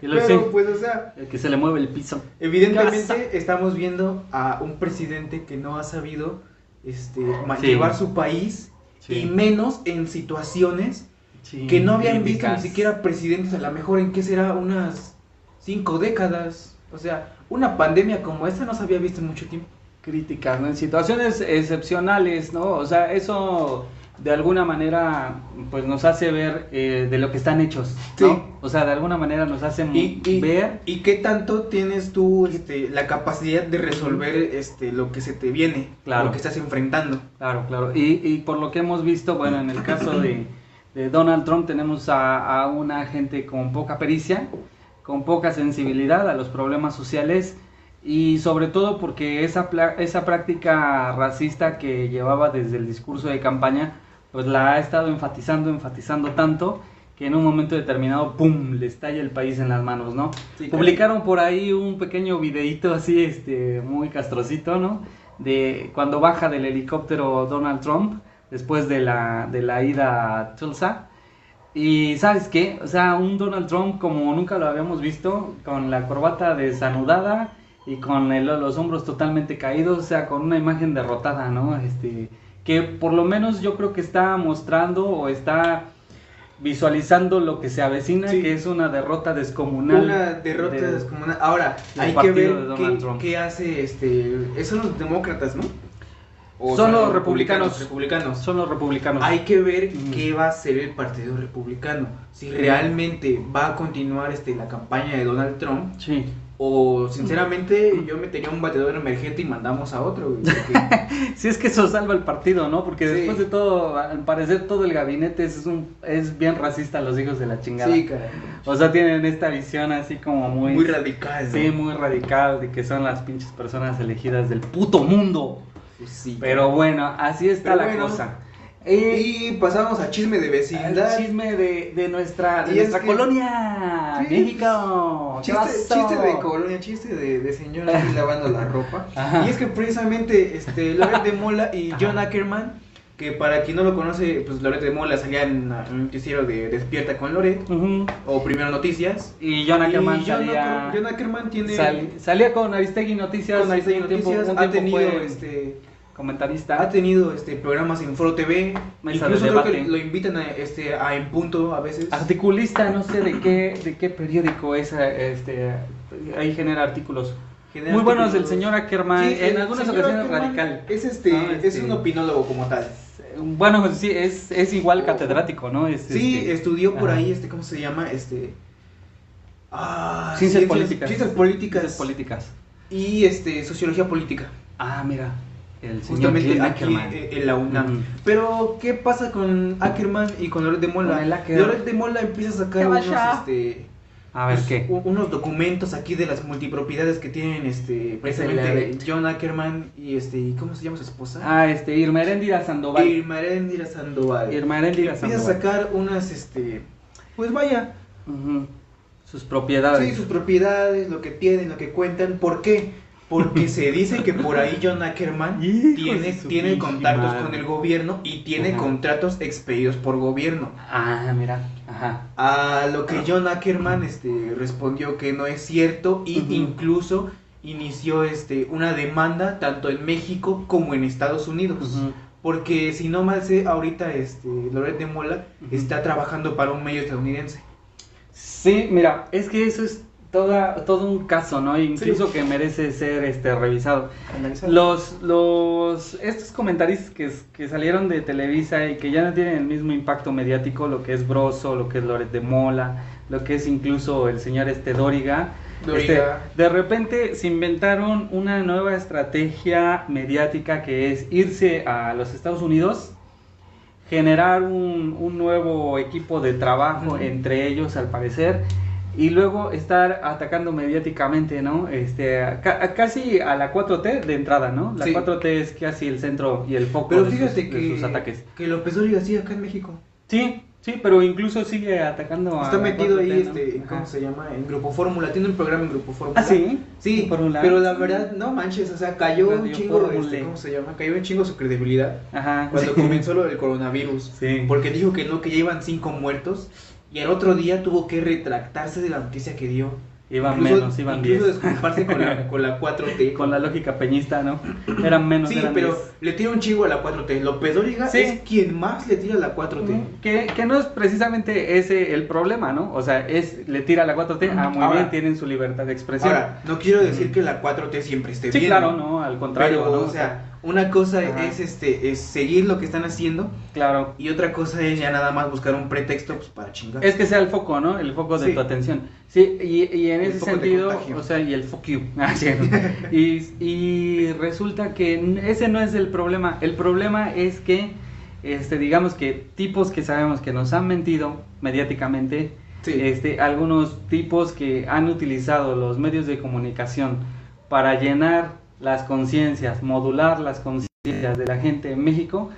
Y lo Pero pues, o sea, el que se le mueve el piso. evidentemente estamos viendo a un presidente que no ha sabido este, Sí. llevar su país y menos en situaciones Sí, que no habían visto ni siquiera presidentes, a lo mejor en qué será unas cinco décadas. O sea, una pandemia como esta no se había visto en mucho tiempo. críticas, ¿no? En situaciones excepcionales, ¿no? O sea, eso de alguna manera pues nos hace ver eh, de lo que están hechos, ¿no? Sí. O sea, de alguna manera nos hace Y, y- ver ¿y qué tanto tienes tú este, la capacidad de resolver este, lo que se te viene, Claro. lo que estás enfrentando? Claro, claro. Y, y por lo que hemos visto, bueno, en el caso de, de Donald Trump tenemos a, a una gente con poca pericia, con poca sensibilidad a los problemas sociales y sobre todo porque esa, esa práctica racista que llevaba desde el discurso de campaña, pues la ha estado enfatizando, enfatizando tanto que en un momento determinado, ¡pum!, le estalla el país en las manos, ¿no? Sí, Publicaron por ahí un pequeño videíto así, este, muy castrocito, ¿no? De cuando baja del helicóptero Donald Trump, después de la, de la ida a Tulsa. Y ¿sabes qué? O sea, un Donald Trump como nunca lo habíamos visto, con la corbata desanudada y con el- los hombros totalmente caídos, o sea, con una imagen derrotada, ¿no? Este, que por lo menos yo creo que está mostrando o está visualizando lo que se avecina, Sí. que es una derrota descomunal. Una derrota descomunal. Ahora, hay que ver qué, hace este. Son los demócratas, ¿no? O Son los republicanos. republicanos. Son los republicanos. Hay que ver Ujú. qué va a hacer el Partido Republicano. Si realmente va a continuar este, la campaña de Donald Trump. Sí. O sinceramente yo metería un batedor emergente y mandamos a otro. güey, porque- *laughs* Si es que eso salva el partido, ¿no? Porque Sí. después de todo, al parecer todo el gabinete es, un, es bien racista los hijos de la chingada. sí, caray. O sea, tienen esta visión así como muy... Muy radical. ¿no? Sí, muy radical de que son las pinches personas elegidas del puto mundo. Pues sí. Pero bueno, así está Pero la bueno, cosa. Y Y pasamos a chisme de vecindad. chisme de, de nuestra, de nuestra que- colonia, Sí, México. ¿Qué Chiste, de colonia, chiste de, de señora lavando la ropa. *laughs* Ajá. Y es que precisamente este, Loret de Mola y John Ackerman, que para quien no lo conoce, pues Loret de Mola salía en un noticiero de Despierta con Loret, o Primero Noticias. Y John Ackerman y John, salía, John Ackerman tiene... sal- salía con Aristegui Noticias. con Aristegui tiempo- Noticias, ha tenido fue este comentarista. ha tenido este programas en Foro TV Mesa incluso de creo que lo invitan a este a en punto a veces Articulista, no sé de qué, de qué periódico es, este, ahí genera artículos. Genera Muy buenos del artículos. señor Ackerman, Sí, en el algunas ocasiones Ackerman radical. es este, Ah, es este- un opinólogo como tal Bueno, sí, es, es igual catedrático, ¿no? Es, Sí, este, estudió por ajá. ahí, este, ¿cómo se llama? Este. Ah, Ciencias políticas. Ciencias políticas. Ciencias políticas. Y este, sociología política. Ah, mira, el señor Justamente Glenn aquí Ackerman. eh, en la UNAM. Pero, ¿qué pasa con Ackerman y con Loret de Mola? Loret de Mola empieza a sacar ¿Qué unos, este, A ver, pues, ¿qué? unos documentos aquí de las multipropiedades que tienen este precisamente. John Ackerman y este, ¿cómo se llama su esposa? Ah, este, Irma Heréndira Sandoval. Irma Heréndira Sandoval. Irma Heréndira Empieza a Sandoval. sacar unas, este, pues vaya. Sus propiedades. Sí, sus propiedades, lo que tienen, lo que cuentan. ¿Por qué? Porque se *laughs* dice que por ahí John Ackerman tiene, tiene contactos madre. con el gobierno y tiene Ajá. contratos expedidos por gobierno. Ah, mira, ajá. A lo que John Ackerman este, respondió que no es cierto Ujú. incluso inició este, una demanda tanto en México como en Estados Unidos. Porque si no mal sé, ahorita este, Loret de Mola está trabajando para un medio estadounidense. Sí, mira, es que eso es toda, todo un caso, ¿no? Incluso que merece ser este revisado. Los, los, estos comentaristas que, que salieron de Televisa y que ya no tienen el mismo impacto mediático, lo que es Broso, lo que es Loret de Mola, lo que es incluso el señor este Dóriga, este, de repente se inventaron una nueva estrategia mediática que es irse a los Estados Unidos, generar un, un nuevo equipo de trabajo entre ellos al parecer y luego estar atacando mediáticamente, ¿no? Este, a- ca- a casi a la 4T de entrada, ¿no? La Sí. 4T es casi el centro y el foco Pero de, sus, fíjate de que, sus ataques. que López Dóriga sigue acá en México. Sí, sí, pero incluso sigue atacando a Está la metido 4T, ahí, ¿no? este, ¿cómo Ajá. se llama? En Grupo Fórmula. Tiene un programa en Grupo Fórmula. Ah, sí. Sí, un pero la verdad, no manches, o sea, cayó un Radio chingo, Fórmula. este, ¿cómo se llama? Cayó un chingo su credibilidad Ajá. cuando comenzó lo del coronavirus. Sí. Porque dijo que no, que ya iban cinco muertos. Y al otro día tuvo que retractarse de la noticia que dio. Iban Incluso- menos, iban 10. Incluso disculparse con la, *laughs* con la 4T. Con la lógica peñista, ¿no? Eran menos, Sí, eran pero 10. le tira un chingo a la 4T. López Dóriga Sí. es quien más le tira a la 4T. Que, que no es precisamente ese el problema, ¿no? O sea, es le tira la 4T, ah, muy Ahora- bien, tienen su libertad de expresión. Ahora, no quiero decir que la 4T siempre esté sí, bien. claro, no, al contrario, Pero, ¿no? o sea, una cosa Ajá. es este es seguir lo que están haciendo claro. y otra cosa es ya nada más buscar un pretexto pues, para chingar. Es que sea el foco, ¿no? El foco de Sí. tu atención. Sí, y, y en El ese sentido, o sea, y el fuck you. *laughs* Ah, sí. y, y resulta que ese no es el problema. El problema es que, este, digamos que tipos que sabemos que nos han mentido mediáticamente, Sí. este, algunos tipos que han utilizado los medios de comunicación para llenar las conciencias, modular las conciencias de la gente en México,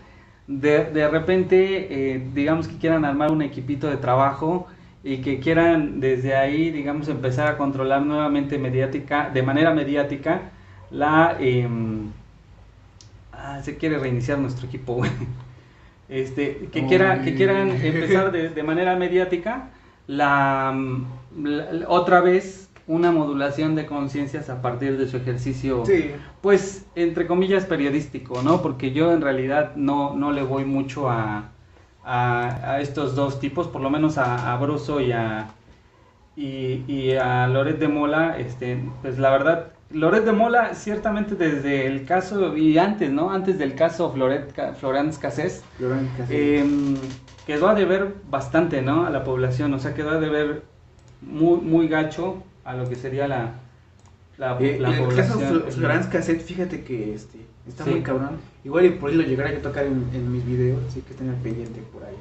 de, de repente, eh, digamos que quieran armar un equipito de trabajo y que quieran desde ahí, digamos, empezar a controlar nuevamente mediática, de manera mediática, la... em, ah, se quiere reiniciar nuestro equipo, güey. Este, que, quiera, que quieran empezar de, de manera mediática la- otra vez una modulación de conciencias a partir de su ejercicio Sí. pues entre comillas periodístico, ¿no? Porque yo en realidad no, no le voy mucho a, a, a estos dos tipos, por lo menos a, a y a, y, y a Loret de Mola, este, pues la verdad, Loret de Mola ciertamente desde el caso, y antes, ¿no? Antes del caso Floret, Florence Cassés, eh, quedó a deber bastante, ¿no? A la población, o sea, quedó a deber muy, muy gacho a lo que sería la, la, Eh, la el caso población. Fl- Florence Cassette, fíjate que este, está Sí. muy cabrón. Igual y por ahí lo llegaré a tocar en, en mis videos, así que estén al pendiente por ahí.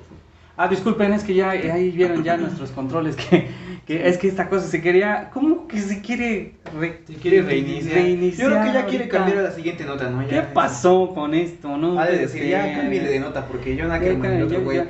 Ah, disculpen, es que ya ahí vieron ya nuestros controles que, que es que esta cosa se quería, ¿cómo que se quiere re- Si quiere reiniciar. reiniciar Yo creo que ya quiere ahorita? cambiar a la siguiente nota, ¿no? Ya, ¿Qué pasó con esto, no? Ha de decir, ya cámbiale de nota porque yo nada que el otro güey.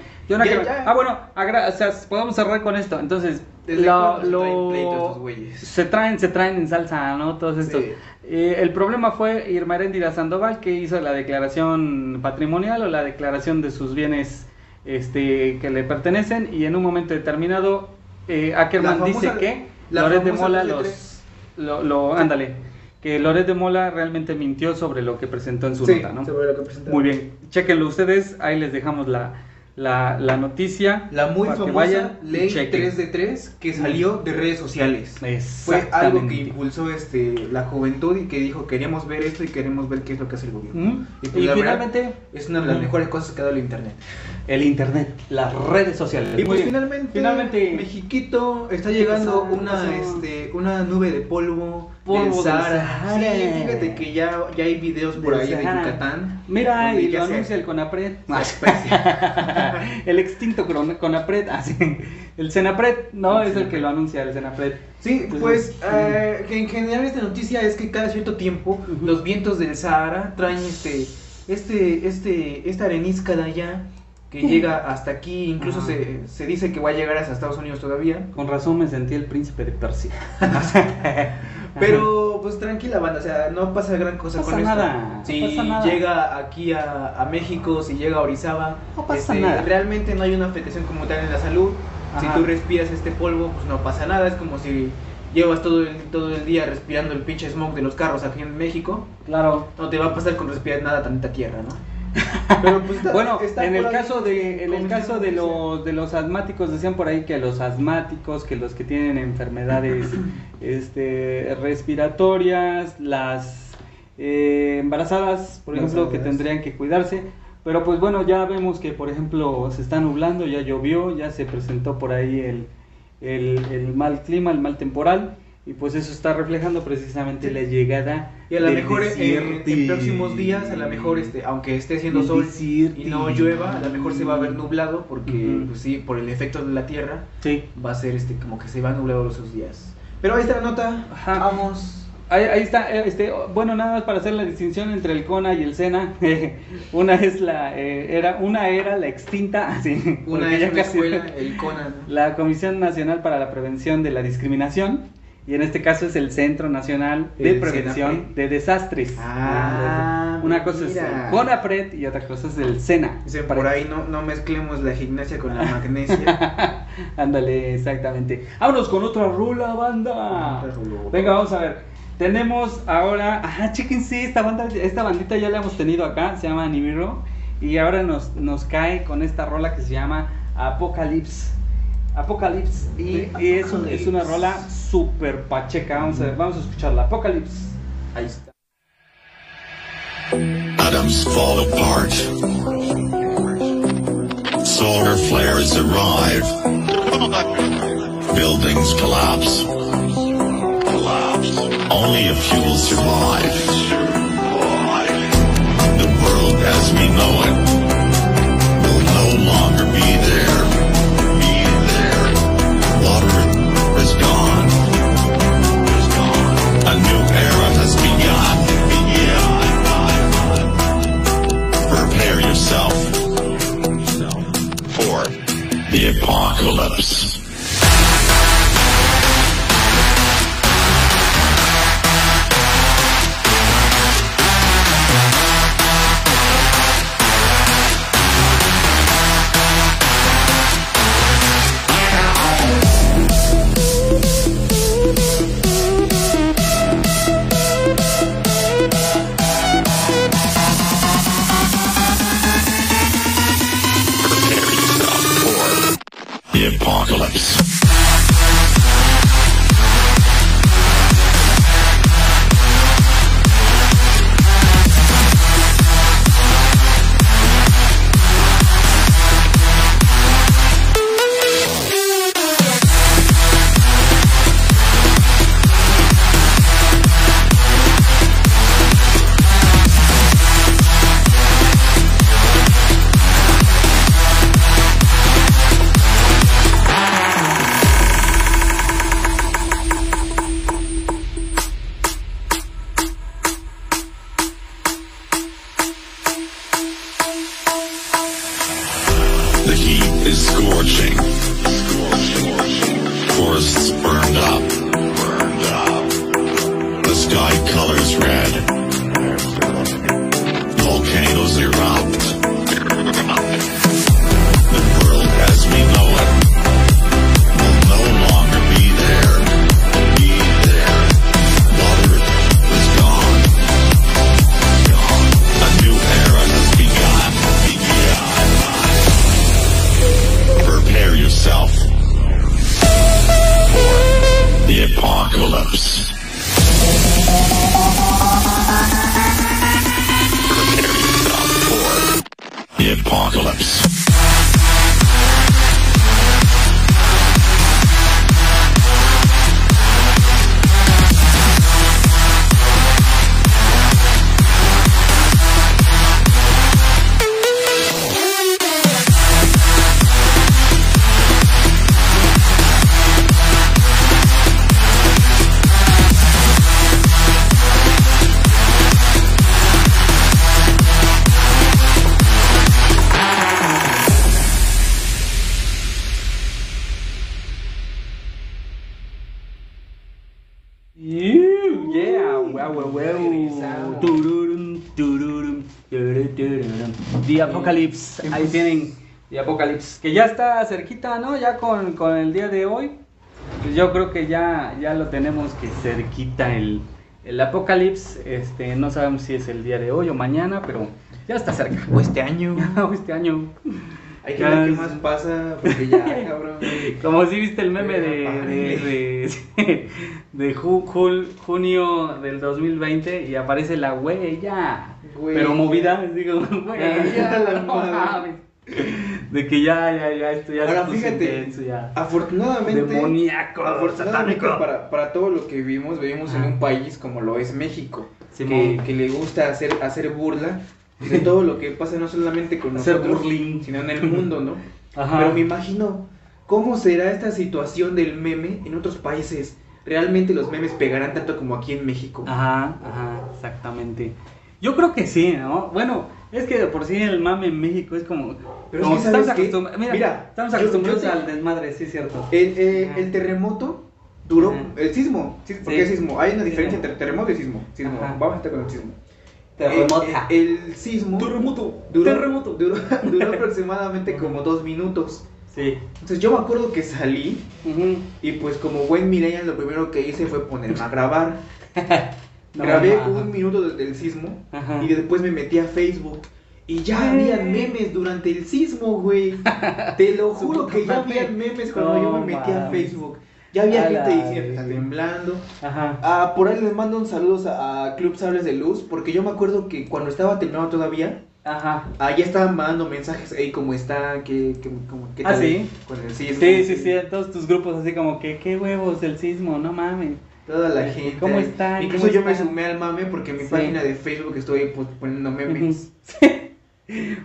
Ah, bueno, agra- o sea, podemos cerrar con esto. Entonces, ¿Desde lo- cuándo se lo- traen pleito estos güeyes? se traen, se traen en salsa, ¿no? Todos estos. Sí. Eh, el problema fue Irma Heréndira Sandoval que hizo la declaración patrimonial o la declaración de sus bienes este, que le pertenecen y en un momento determinado eh, Ackerman famosa- dice que Loret de Mola TC3. los... Lo, lo- ándale, que Loret de Mola realmente mintió sobre lo que presentó en su Sí, nota, ¿no? sobre lo que presentaron. Muy bien, chequenlo ustedes, ahí les dejamos la, la, la noticia. La muy famosa ley chequen. 3 de 3 que salió de redes sociales. Fue algo que impulsó este, la juventud y que dijo queremos ver esto y queremos ver qué es lo que hace el gobierno. Y, Y, pues, verdad, finalmente, es una de las mejores cosas que ha dado el internet. el internet, las redes sociales. Y pues finalmente, finalmente Mexiquito está ¿Qué llegando una, este, una nube de polvo, Polvo del Sahara. Sí, fíjate que ya, ya hay videos por Del ahí de. Yucatán. Mira, y lo anuncia el CONAPRED. *laughs* *laughs* el extinto CONAPRED. ah, sí. El CENAPRED, no, es el que lo anuncia, el CENAPRED. Sí, Entonces, pues eh, en general esta noticia es que cada cierto tiempo los vientos del Sahara traen este, este, este, esta arenisca de allá que llega hasta aquí, incluso se, se dice que va a llegar hasta Estados Unidos todavía. Con razón me sentí el príncipe de Persia. *laughs* Pero pues tranquila banda, o sea, no pasa gran cosa No con pasa esto. nada, no si pasa nada. llega aquí a, a México, si llega a Orizaba, No pasa este, nada. realmente no hay una afectación como tal en la salud. Si tú respiras este polvo, pues no pasa nada, es como si llevas todo el, todo el día respirando el pinche smoke de los carros aquí en México, Claro. no te va a pasar con respirar nada tanta tierra, ¿no? Pero pues está- Bueno, está en el ahí, caso de en el caso de los de los asmáticos decían por ahí que los asmáticos, que los que tienen enfermedades *clears throat* este respiratorias, las eh, embarazadas, por ejemplo, que tendrían que cuidarse, pero pues bueno, ya vemos que por ejemplo se está nublando, ya llovió, ya se presentó por ahí el el, el mal clima, el mal temporal y pues eso está reflejando precisamente la llegada Y a lo mejor en, en próximos días, a lo mejor este, aunque esté haciendo sol y no llueva, a lo mejor se va a ver nublado porque Ujú. pues sí, por el efecto de la tierra Sí. va a ser este como que se va nublado esos días. Pero ahí está la nota. Ajá. Vamos. Ahí, ahí está, eh, este, bueno, nada más para hacer la distinción entre el CONA y el SENA. *laughs* una es la, eh, era, una era la extinta, *laughs* así, Una es ya una casi- escuela, *laughs* el Conan. la Comisión Nacional para la Prevención de la Discriminación, y en este caso es el Centro Nacional de El Prevención de Desastres. Ah, una cosa es el CONAPRED y otra cosa es el SENA. Por ahí no, no mezclemos la gimnasia con la *laughs* magnesia. *laughs* Ándale, exactamente. Vámonos con otra rula, banda. Otra rula. Venga, vamos a ver. Tenemos ahora, ajá, chéquense, esta banda, esta bandita ya la hemos tenido acá, se llama Nibiru. Y ahora nos, nos cae con esta rola que se llama Apocalypse. Apocalypse. Y, y es, un- es una rola super pacheca. Vamos a, ver, vamos a escucharla. Apocalypse. Ahí está. Atoms fall apart. Solar flares arrive. Buildings collapse. Collapse. Only a few will survive. The world as we know it apocalypse. Apocalypse. The Apocalypse, ahí tienen The Apocalypse, que ya está cerquita, ¿no? Ya con, con el día de hoy, pues yo creo que ya, ya lo tenemos que cerquita el, el Apocalypse, este, no sabemos si es el día de hoy o mañana, pero ya está cerca. O este año. *laughs* O este año. Hay que ver qué más pasa, porque ya, *laughs* cabrón. Como si viste el meme de, de, de, *laughs* de junio del 2020 y aparece la huella, Pero movida, digo, *laughs* huella, la no madre. De que ya, ya, ya, esto ya Ahora, fíjate, intenso, ya. Afortunadamente, Demoníaco, afortunadamente satánico. para, para todo lo que vivimos, vivimos en un país como lo es México, que, que le gusta hacer, hacer burla de todo lo que pasa, no solamente con Hacer nosotros, burling. sino en el mundo, ¿no? Ajá. Pero me imagino cómo será esta situación del meme en otros países. ¿Realmente los memes pegarán tanto como aquí en México? Ajá, ajá, exactamente. Yo creo que sí, ¿no? Bueno, es que de por sí el mame en México es como. Pero como es que, estamos acostum- Mira, Mira, estamos acostumbrados yo te- al desmadre, sí, es cierto. El, eh, el terremoto duró. Ajá. El sismo. sí, ¿Por Sí. qué sismo? Hay una diferencia entre terremoto y sismo. sismo. Ajá. Vamos a estar con el sismo. Terremota. El, el- el sismo. Terremoto. Duró, Terremoto. Duró, *laughs* duró *laughs* aproximadamente como dos minutos. Sí. Entonces yo me acuerdo que salí y pues como buen millennial lo primero que hice fue ponerme a grabar. *laughs* No, Grabé ajá. un minuto desde el sismo Ajá. y después me metí a Facebook. Y ya Güey. habían memes durante el sismo, güey. Te lo *laughs* juro que ya habían memes cuando No yo me metí a. Facebook. Ya había A gente diciendo, está temblando. Ajá. Ah, por ahí les mando un saludo a, Club Sables de Luz, porque yo me acuerdo que cuando estaba temblando todavía, Ajá. ah, ya estaban mandando mensajes, hey, ¿cómo está? ¿Qué, qué, cómo- qué Ah, tal ¿sí? Con el sismo. Sí, sí, sí, todos tus grupos así como que, qué huevos del sismo, no mames. Toda la gente. ¿cómo están? Incluso ¿Cómo yo me sumé al mame porque en mi Sí. página de Facebook estoy pues, poniendo memes.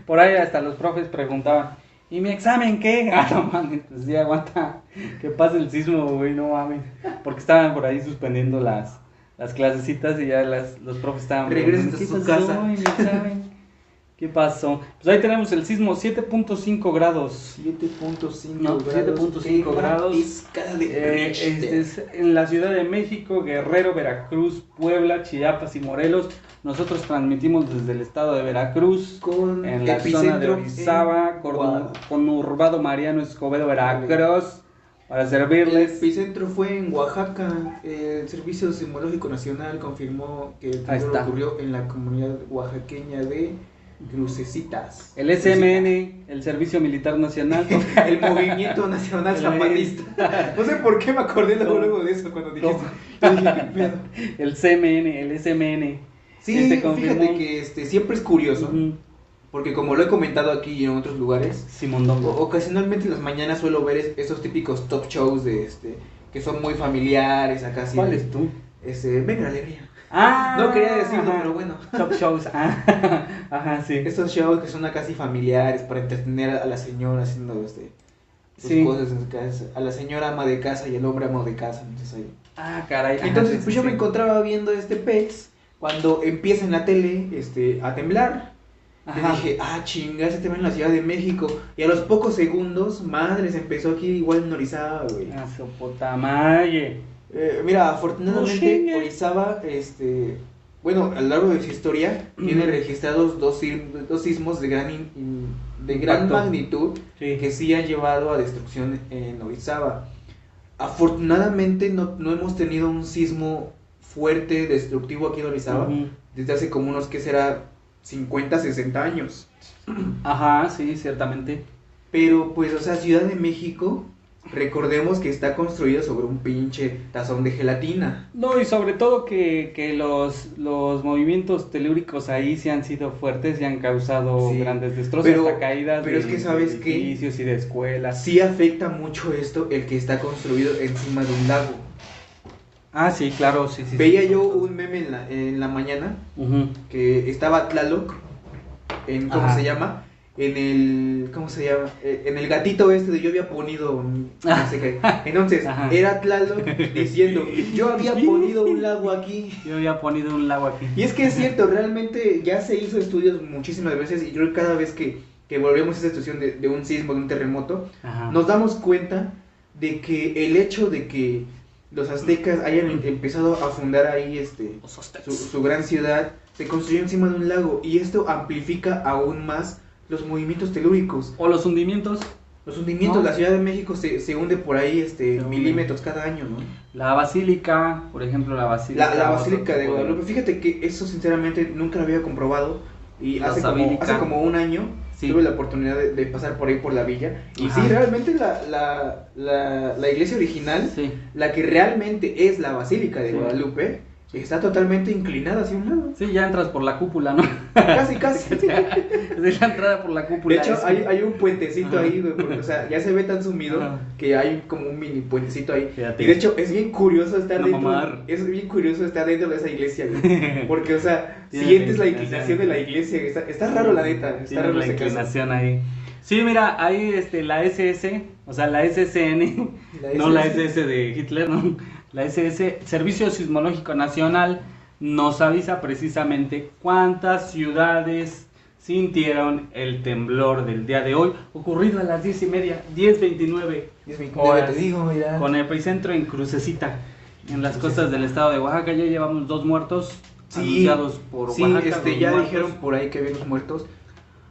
Por ahí hasta los profes preguntaban, ¿y mi examen qué? *laughs* Ah, no mames, pues sí, aguanta, que pase el sismo, güey, no mames. Porque estaban por ahí suspendiendo las, las clasecitas y ya las, los profes estaban Regresen a ¿qué su casa?" mi examen? ¿Qué pasó? Pues ahí tenemos el sismo 7.5 grados. 7.5 No, grados. 7.5 Qué grados. de Eh, este es en la Ciudad de México, Guerrero, Veracruz, Puebla, Chiapas y Morelos. Nosotros transmitimos desde el estado de Veracruz, Con en la zona de Orizaba, con, conurbado Mariano Escobedo, Veracruz, para El servirles. epicentro fue en Oaxaca. El Servicio Sismológico Nacional confirmó que el ocurrió en la comunidad oaxaqueña de Crucecitas. El SMN, el Servicio Militar Nacional. *laughs* El Movimiento Nacional Zapatista. No sé por qué me acordé luego, luego de eso cuando dijiste. El CMN, el SMN. Sí, Este fíjate que este, siempre es curioso. Ujú. Porque como lo he comentado aquí y en otros lugares, Simondongo. ocasionalmente en las mañanas suelo ver es- esos típicos top shows de este que son muy familiares acá. ¿Cuál es tú? Este, venga la alegría. Ah, No quería decirlo, ajá. pero bueno. *laughs* Top shows. Ah, *laughs* ajá, sí. Estos shows que son casi familiares para entretener a la señora haciendo este, sus Sí. cosas en su casa. A la señora ama de casa y al hombre amo de casa. Entonces, ahí. Ah, caray. ajá, entonces sí, pues sí, yo me encontraba viendo este pez cuando empieza en la tele este, a temblar. Ajá. Y dije, ah, chinga, ese tema en la Ciudad de México. Y a los pocos segundos, madres, empezó aquí igual en Orizaba, güey. A su puta madre. Eh, mira, afortunadamente. Orizaba, este, bueno, a lo largo de su historia, tiene registrados dos, dos sismos de gran, in- in- de gran Impacto. magnitud Sí. que sí han llevado a destrucción en Orizaba. Afortunadamente no, no hemos tenido un sismo fuerte, destructivo aquí en Orizaba, desde hace como unos, que será? 50, 60 años. Ajá, sí, ciertamente. Pero pues, o sea, Ciudad de México, recordemos que está construido sobre un pinche tazón de gelatina. No, y sobre todo que, que los, los movimientos telúricos ahí sí han sido fuertes y han causado Sí. grandes destrozos, Pero- hasta caídas pero de, es que, ¿sabes de edificios y de escuelas. Sí afecta mucho esto el que está construido encima de un lago. Ah, sí, claro, sí, sí. Veía sí. yo un meme en la, en la mañana que estaba Tlaloc en, ¿cómo Ajá. se llama? En el, ¿cómo se llama? Eh, En el gatito este de yo había ponido, no sé qué. *laughs* Entonces, Ajá. era Tlaloc diciendo, yo había *laughs* ponido un lago aquí. Yo había ponido un lago aquí. Y es que es cierto, realmente ya se hizo estudios muchísimas veces y yo cada vez que, que volvemos a esa situación de, de un sismo, de un terremoto, Ajá. nos damos cuenta de que el hecho de que los aztecas hayan em- empezado a fundar ahí este, su, su gran ciudad, se construyó encima de un lago y esto amplifica aún más los movimientos telúricos. O los hundimientos. Los hundimientos, No. la Ciudad de México se, se hunde por ahí este, Se hunde. milímetros cada año, ¿no? La basílica, por ejemplo, la basílica. La, la Basílica de Guadalupe, fíjate que eso sinceramente nunca lo había comprobado y hace como, hace como un año Sí. tuve la oportunidad de, de pasar por ahí por la villa y Ajá. sí, realmente la, la, la, la iglesia original, Sí. la que realmente es la Basílica de Sí. Guadalupe, está totalmente inclinada hacia un lado. Sí, ya entras por la cúpula, ¿no? Casi, casi. *laughs* Es la entrada por la De cúpula. hecho, es- hay, hay un puentecito Ajá. ahí, güey, porque, o sea, ya se ve tan sumido Ajá. que hay como un mini puentecito ahí. Fíjate. Y de hecho, es bien curioso estar No dentro. mamar. Es bien curioso estar dentro de esa iglesia, güey. *laughs* Porque, o sea, Tiene sientes la inclinación. de la iglesia. Está, está raro, la neta. Está Tiene raro la caso. inclinación ahí. Sí, mira, ahí este, la SS, o sea, la SSN, La no la. SS de Hitler, no. La SS, Servicio Sismológico Nacional, nos avisa precisamente cuántas ciudades sintieron el temblor del día de hoy, ocurrido a las 10 y media, 10.29, 10.29, horas, te digo, mira. con epicentro en Crucecita, en las costas del estado de Oaxaca. Ya llevamos dos muertos Sí, anunciados por sí, Oaxaca. este, dos ya muertos. dijeron por ahí que había unos muertos.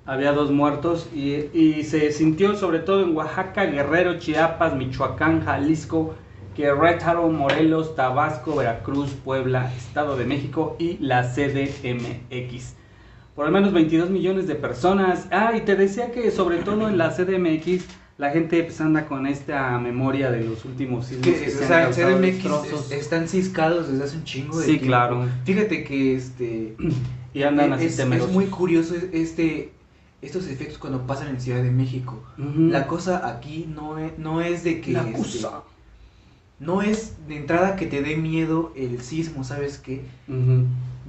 Había dos muertos y, y se sintió sobre todo en Oaxaca, Guerrero, Chiapas, Michoacán, Jalisco, Querétaro, Morelos, Tabasco, Veracruz, Puebla, Estado de México y la CDMX. Por al menos 22 millones de personas. Ah, y te decía que sobre todo en la CDMX la gente pues, anda con esta memoria de los últimos sismos Que, que o se han sea, causado CDMX están ciscados desde hace un chingo de Sí, tiempo. claro. Fíjate que este. Y andan así es, temerosos. es muy curioso este estos efectos cuando pasan en Ciudad de México. Ujú. La cosa aquí no es, no es de que La este, cosa. No es de entrada que te dé miedo el sismo, ¿sabes qué?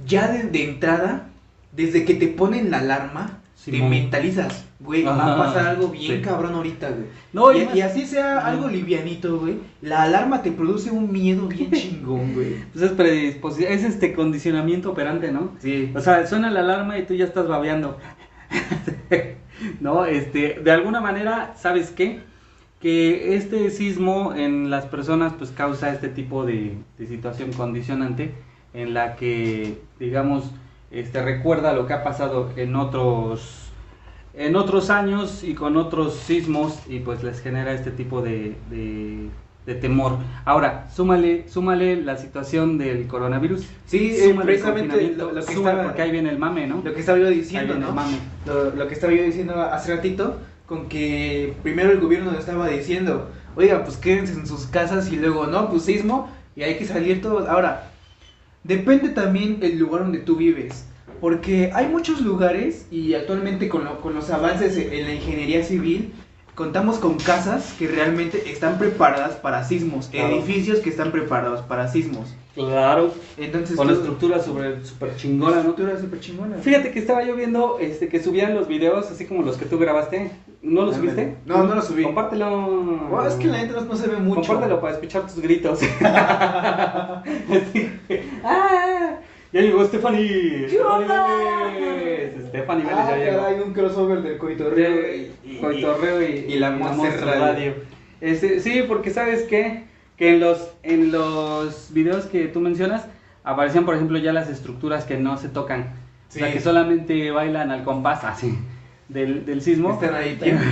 Ya de, de entrada, desde que te ponen la alarma, te mentalizas, güey, va a pasar algo bien sí. cabrón ahorita, güey. No, y así sea algo livianito, güey, la alarma te produce un miedo bien *laughs* chingón, güey. Pues es predisposición, es este condicionamiento operante, ¿no? Sí. O sea, suena la alarma y tú ya estás babeando. *laughs* no, este, de alguna manera, ¿sabes qué? Que este sismo en las personas pues causa este tipo de, de situación condicionante en la que, digamos, este recuerda lo que ha pasado en otros en otros años y con otros sismos y pues les genera este tipo de, de, de temor. Ahora, súmale, súmale la situación del coronavirus. Sí, eh, precisamente lo, lo que estaba, porque ahí viene el mame, ¿no? lo que estaba yo Ahí diciendo, ¿no? Lo, lo que estaba yo diciendo hace ratito, con que primero el gobierno nos estaba diciendo, oiga, pues quédense en sus casas y luego, no, pues sismo y hay que salir todos. Ahora, depende también el lugar donde tú vives, porque hay muchos lugares y actualmente con, lo- con los avances en la ingeniería civil, contamos con casas que realmente están preparadas para sismos, Claro. edificios que están preparados para sismos. Claro, Entonces, con la tú- estructura sobre super la chingona, ¿no? estructura súper chingona. Fíjate que estaba yo viendo este, que subían los videos así como los que tú grabaste. ¿No Ándale. subiste? No, no los subí. Compártelo. Oh, es que la neta no, se ve mucho. Compártelo para escuchar tus gritos. *laughs* *laughs* ¡Ah! Ya llegó Stephanie. Stephanie. Jefa Niveles Ah, ya llegó. caray, un crossover del coitorreo y, Coitorreo y, y la Monster Radio. Este, sí, porque sabes qué? que en los, en los videos que tú mencionas aparecían, por ejemplo, ya las estructuras que no se tocan. Sí. O sea, que solamente bailan al compás así del, del sismo. Están ahí tiempo.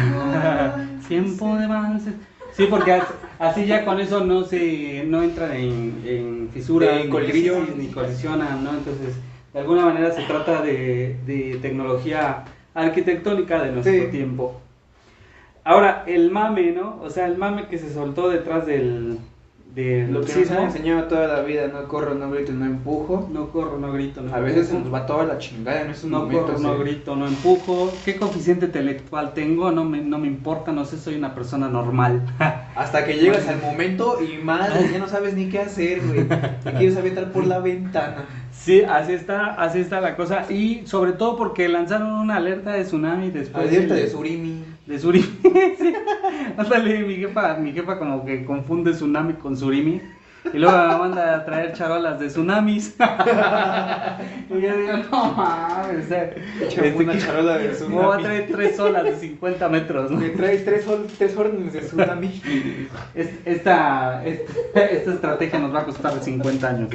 Tiempo de avance. Sí, porque as- así ya con eso no se no entran en, en fisuras, En ni colisión. crisis, ni colisionan, ¿no? Entonces, de alguna manera se trata de, de tecnología arquitectónica de nuestro Sí. tiempo. Ahora, el mame, ¿no? O sea, el mame que se soltó detrás del, del Lo que nos sismo. han enseñado toda la vida, no corro, no grito, no empujo. No corro, no grito, no A veces se nos va toda la chingada en esos No momentos. corro, no eh. grito, no empujo. ¿Qué coeficiente intelectual tengo? No me, no me importa, no sé, soy una persona normal. *laughs* Hasta que llegas al momento y madre, ya no sabes ni qué hacer, güey. Te quieres aventar por la ventana. Sí, así está, así está la cosa. Y sobre todo porque lanzaron una alerta de tsunami después Alerta de Surimi. De surimi. Sí. *laughs* Ándale, mi jefa, mi jefa como que confunde tsunami con surimi. Y luego me manda a traer charolas de tsunamis. *laughs* y yo digo, no mames. o sea, Échame este, una charola de ¿Cómo va a tsunami. traer tres olas de 50 metros? ¿no? Me traes tres, tres órdenes de tsunami. *laughs* Es- Esta, esta, esta estrategia nos va a costar 50 años.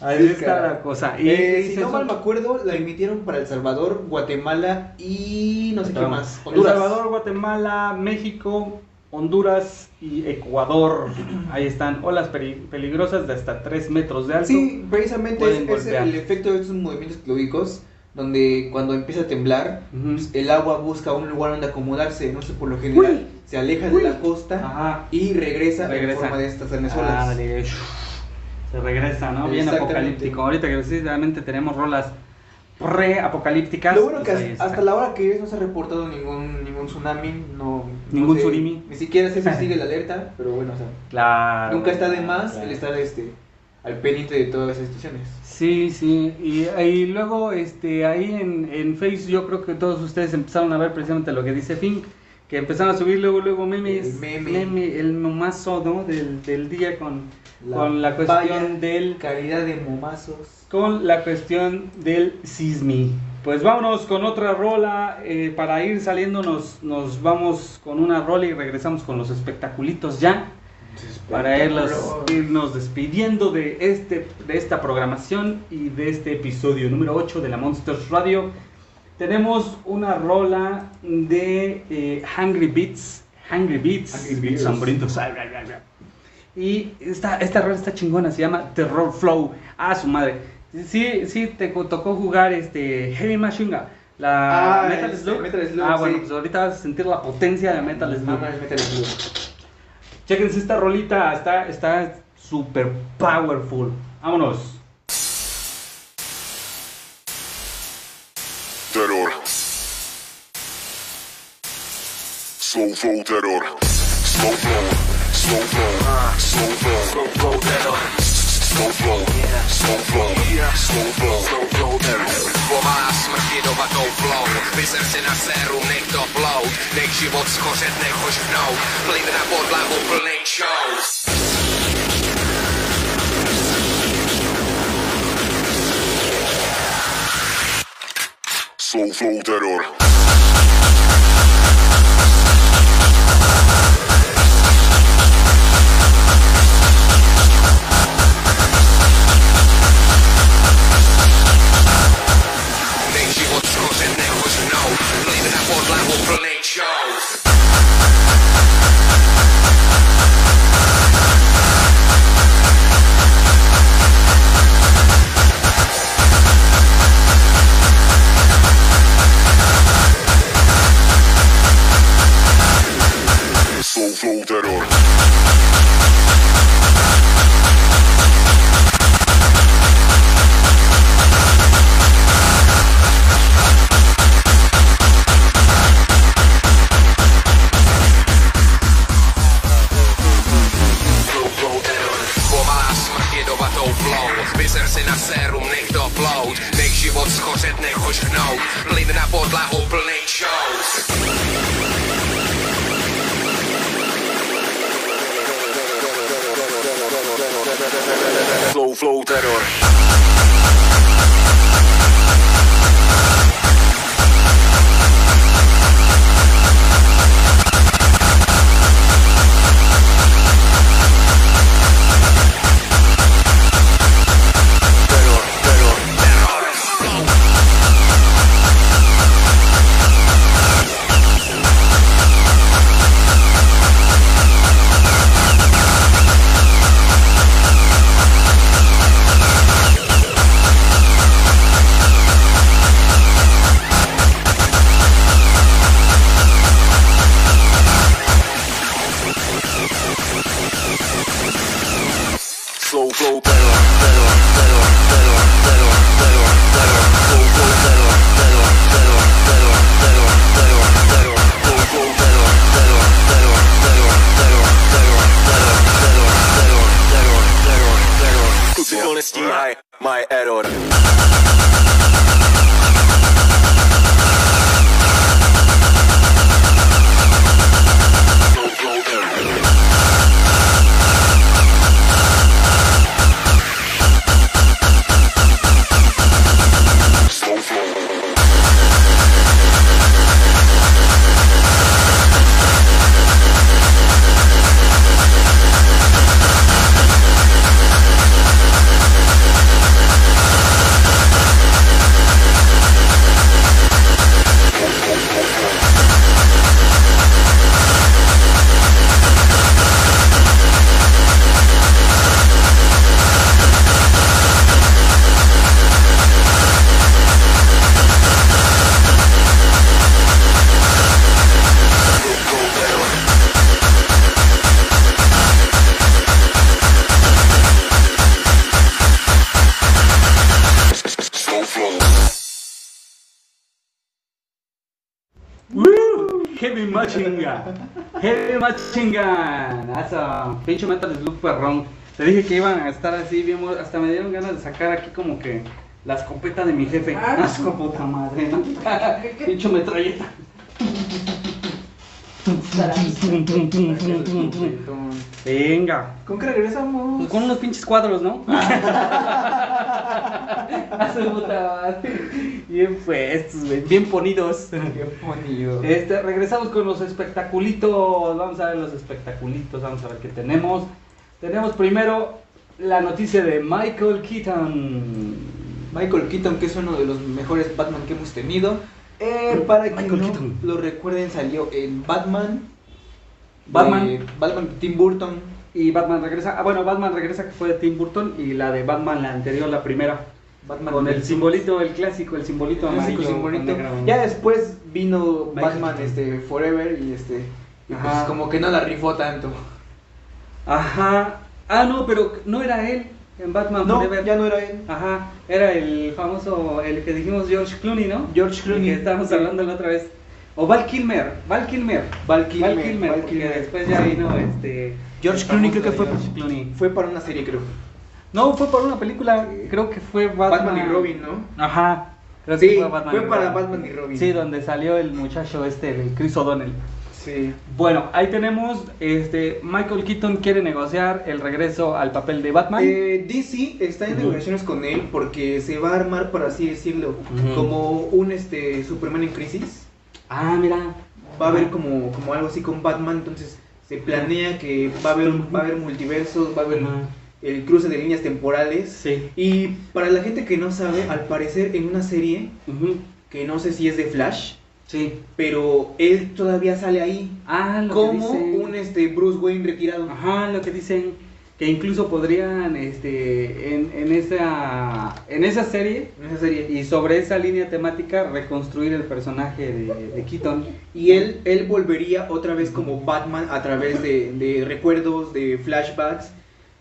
Ahí está la cosa. Y, Eh, si no mal me acuerdo, la emitieron para El Salvador, Guatemala y no sé qué más. El Salvador, Guatemala, México, Honduras y Ecuador. Ahí están olas peligrosas de hasta 3 metros de alto. Sí, precisamente es, es el efecto de estos movimientos telúricos, donde cuando empieza a temblar, Ujú. pues, el agua busca un lugar donde acomodarse, no sé, por lo general, se aleja de la costa Ajá. y regresa, Regresa. en forma de estas venezuelas. Ah, dale. Se regresa, ¿no? Bien apocalíptico. Ahorita que precisamente tenemos rolas pre-apocalípticas. Lo bueno que pues hasta, la hora que es no se ha reportado ningún, ningún tsunami, no, Ningún no sé, surimi. Ni siquiera si *laughs* sigue la alerta, pero bueno, o sea, Claro. nunca está de más claro. el estar este, al pendiente de todas las situaciones. Sí, sí, y, y luego este, ahí en, en Face yo creo que todos ustedes empezaron a ver precisamente lo que dice Fink, que empezaron a subir luego, luego memes, El meme. el momazo ¿no? del, del día con La con la cuestión del Calidad de momazos. con la cuestión del sismi. Pues vámonos con otra rola. eh, para ir saliendo nos, nos vamos con una rola y regresamos con los espectaculitos ya. Para irlos, irnos despidiendo de, este, de esta programación y de este episodio número 8 de la Monsters Radio. Tenemos una rola de eh, Hungry Beats. Hungry Beats. Hungry Beats. hambrientos. Y esta, esta rola está chingona, se llama Terror Flow. Ah, su madre. Sí, sí, te tocó jugar este Heavy Machine. La Ah, Metal este, Slug. Metal Slug, ah, bueno, pues ahorita vas a sentir la potencia de Metal Slug. Mamá, Metal Slug. Chequense esta rolita, está está super powerful. Vámonos. Terror. Slow flow terror. Slow flow. Flow. Slow flow. Slow flow terror. Slow flow. Flow. Slow flow. Slow flow na sérum, nech plout Nech život schořet, nech ho na podlahu plnej shows Slow terror. Gun. Asa, pinche metal slug perrón. Te dije que iban a estar así, bien, hasta me dieron ganas de sacar aquí como que la escopeta de mi jefe. Asco puta madre, ¿no? Pinche metralleta. Venga. ¿Con qué regresamos? Pues con unos pinches cuadros, ¿no? *laughs* A su puta madre. Bien puestos, güey, bien ponidos. Qué bonito. Este, regresamos con los espectaculitos. Vamos a ver los espectaculitos. Vamos a ver qué tenemos. Tenemos primero la noticia de Michael Keaton. Michael Keaton, que es uno de los mejores Batman que hemos tenido. Eh, para que Michael no Keaton. lo recuerden, salió en Batman. Batman. Batman Tim Burton. Y Batman regresa. Ah, bueno, Batman regresa que fue de Tim Burton. Y la de Batman, la anterior, la primera. Batman Con el simbolito, el clásico, el simbolito clásico amarillo. simbolito. Ya después vino Batman este, Forever y este. Y pues como que no la rifó tanto. Ajá. Ah, no, pero no era él en Batman No, Forever. ya no era él. Ajá, era el famoso, el que dijimos George Clooney, ¿no? George El Clooney. Que estábamos Sí. hablando la otra vez. O Val Kilmer, Val Kilmer. Val Kilmer, Val Kilmer, Val porque Kilmer. después ya vino este... George Clooney creo que fue- George Clooney. Fue para una serie, creo. No, fue por una película, creo que fue Batman. Batman y Robin, ¿no? Ajá. Creo que Sí, fue, Batman fue para Robin. Batman y Robin. Sí, donde salió el muchacho este, el Chris O'Donnell. Sí. Bueno, ahí tenemos, este, Michael Keaton quiere negociar el regreso al papel de Batman. Eh, DC está en negociaciones con él porque se va a armar, por así decirlo, como un este Superman en crisis. Ah, mira. Va a haber como, como algo así con Batman, entonces se planea que va a haber, va a haber multiversos, va a haber el cruce de líneas temporales. Sí. Y para la gente que no sabe, al parecer en una serie, que no sé si es de Flash, Sí. pero él todavía sale ahí Ah, lo como que dicen. un este Bruce Wayne retirado. Ajá, lo que dicen que incluso podrían, este, en, en esa, en esa serie En esa serie. y sobre esa línea temática reconstruir el personaje de, de Keaton. Y él, él volvería otra vez como Batman a través de, de recuerdos, de flashbacks.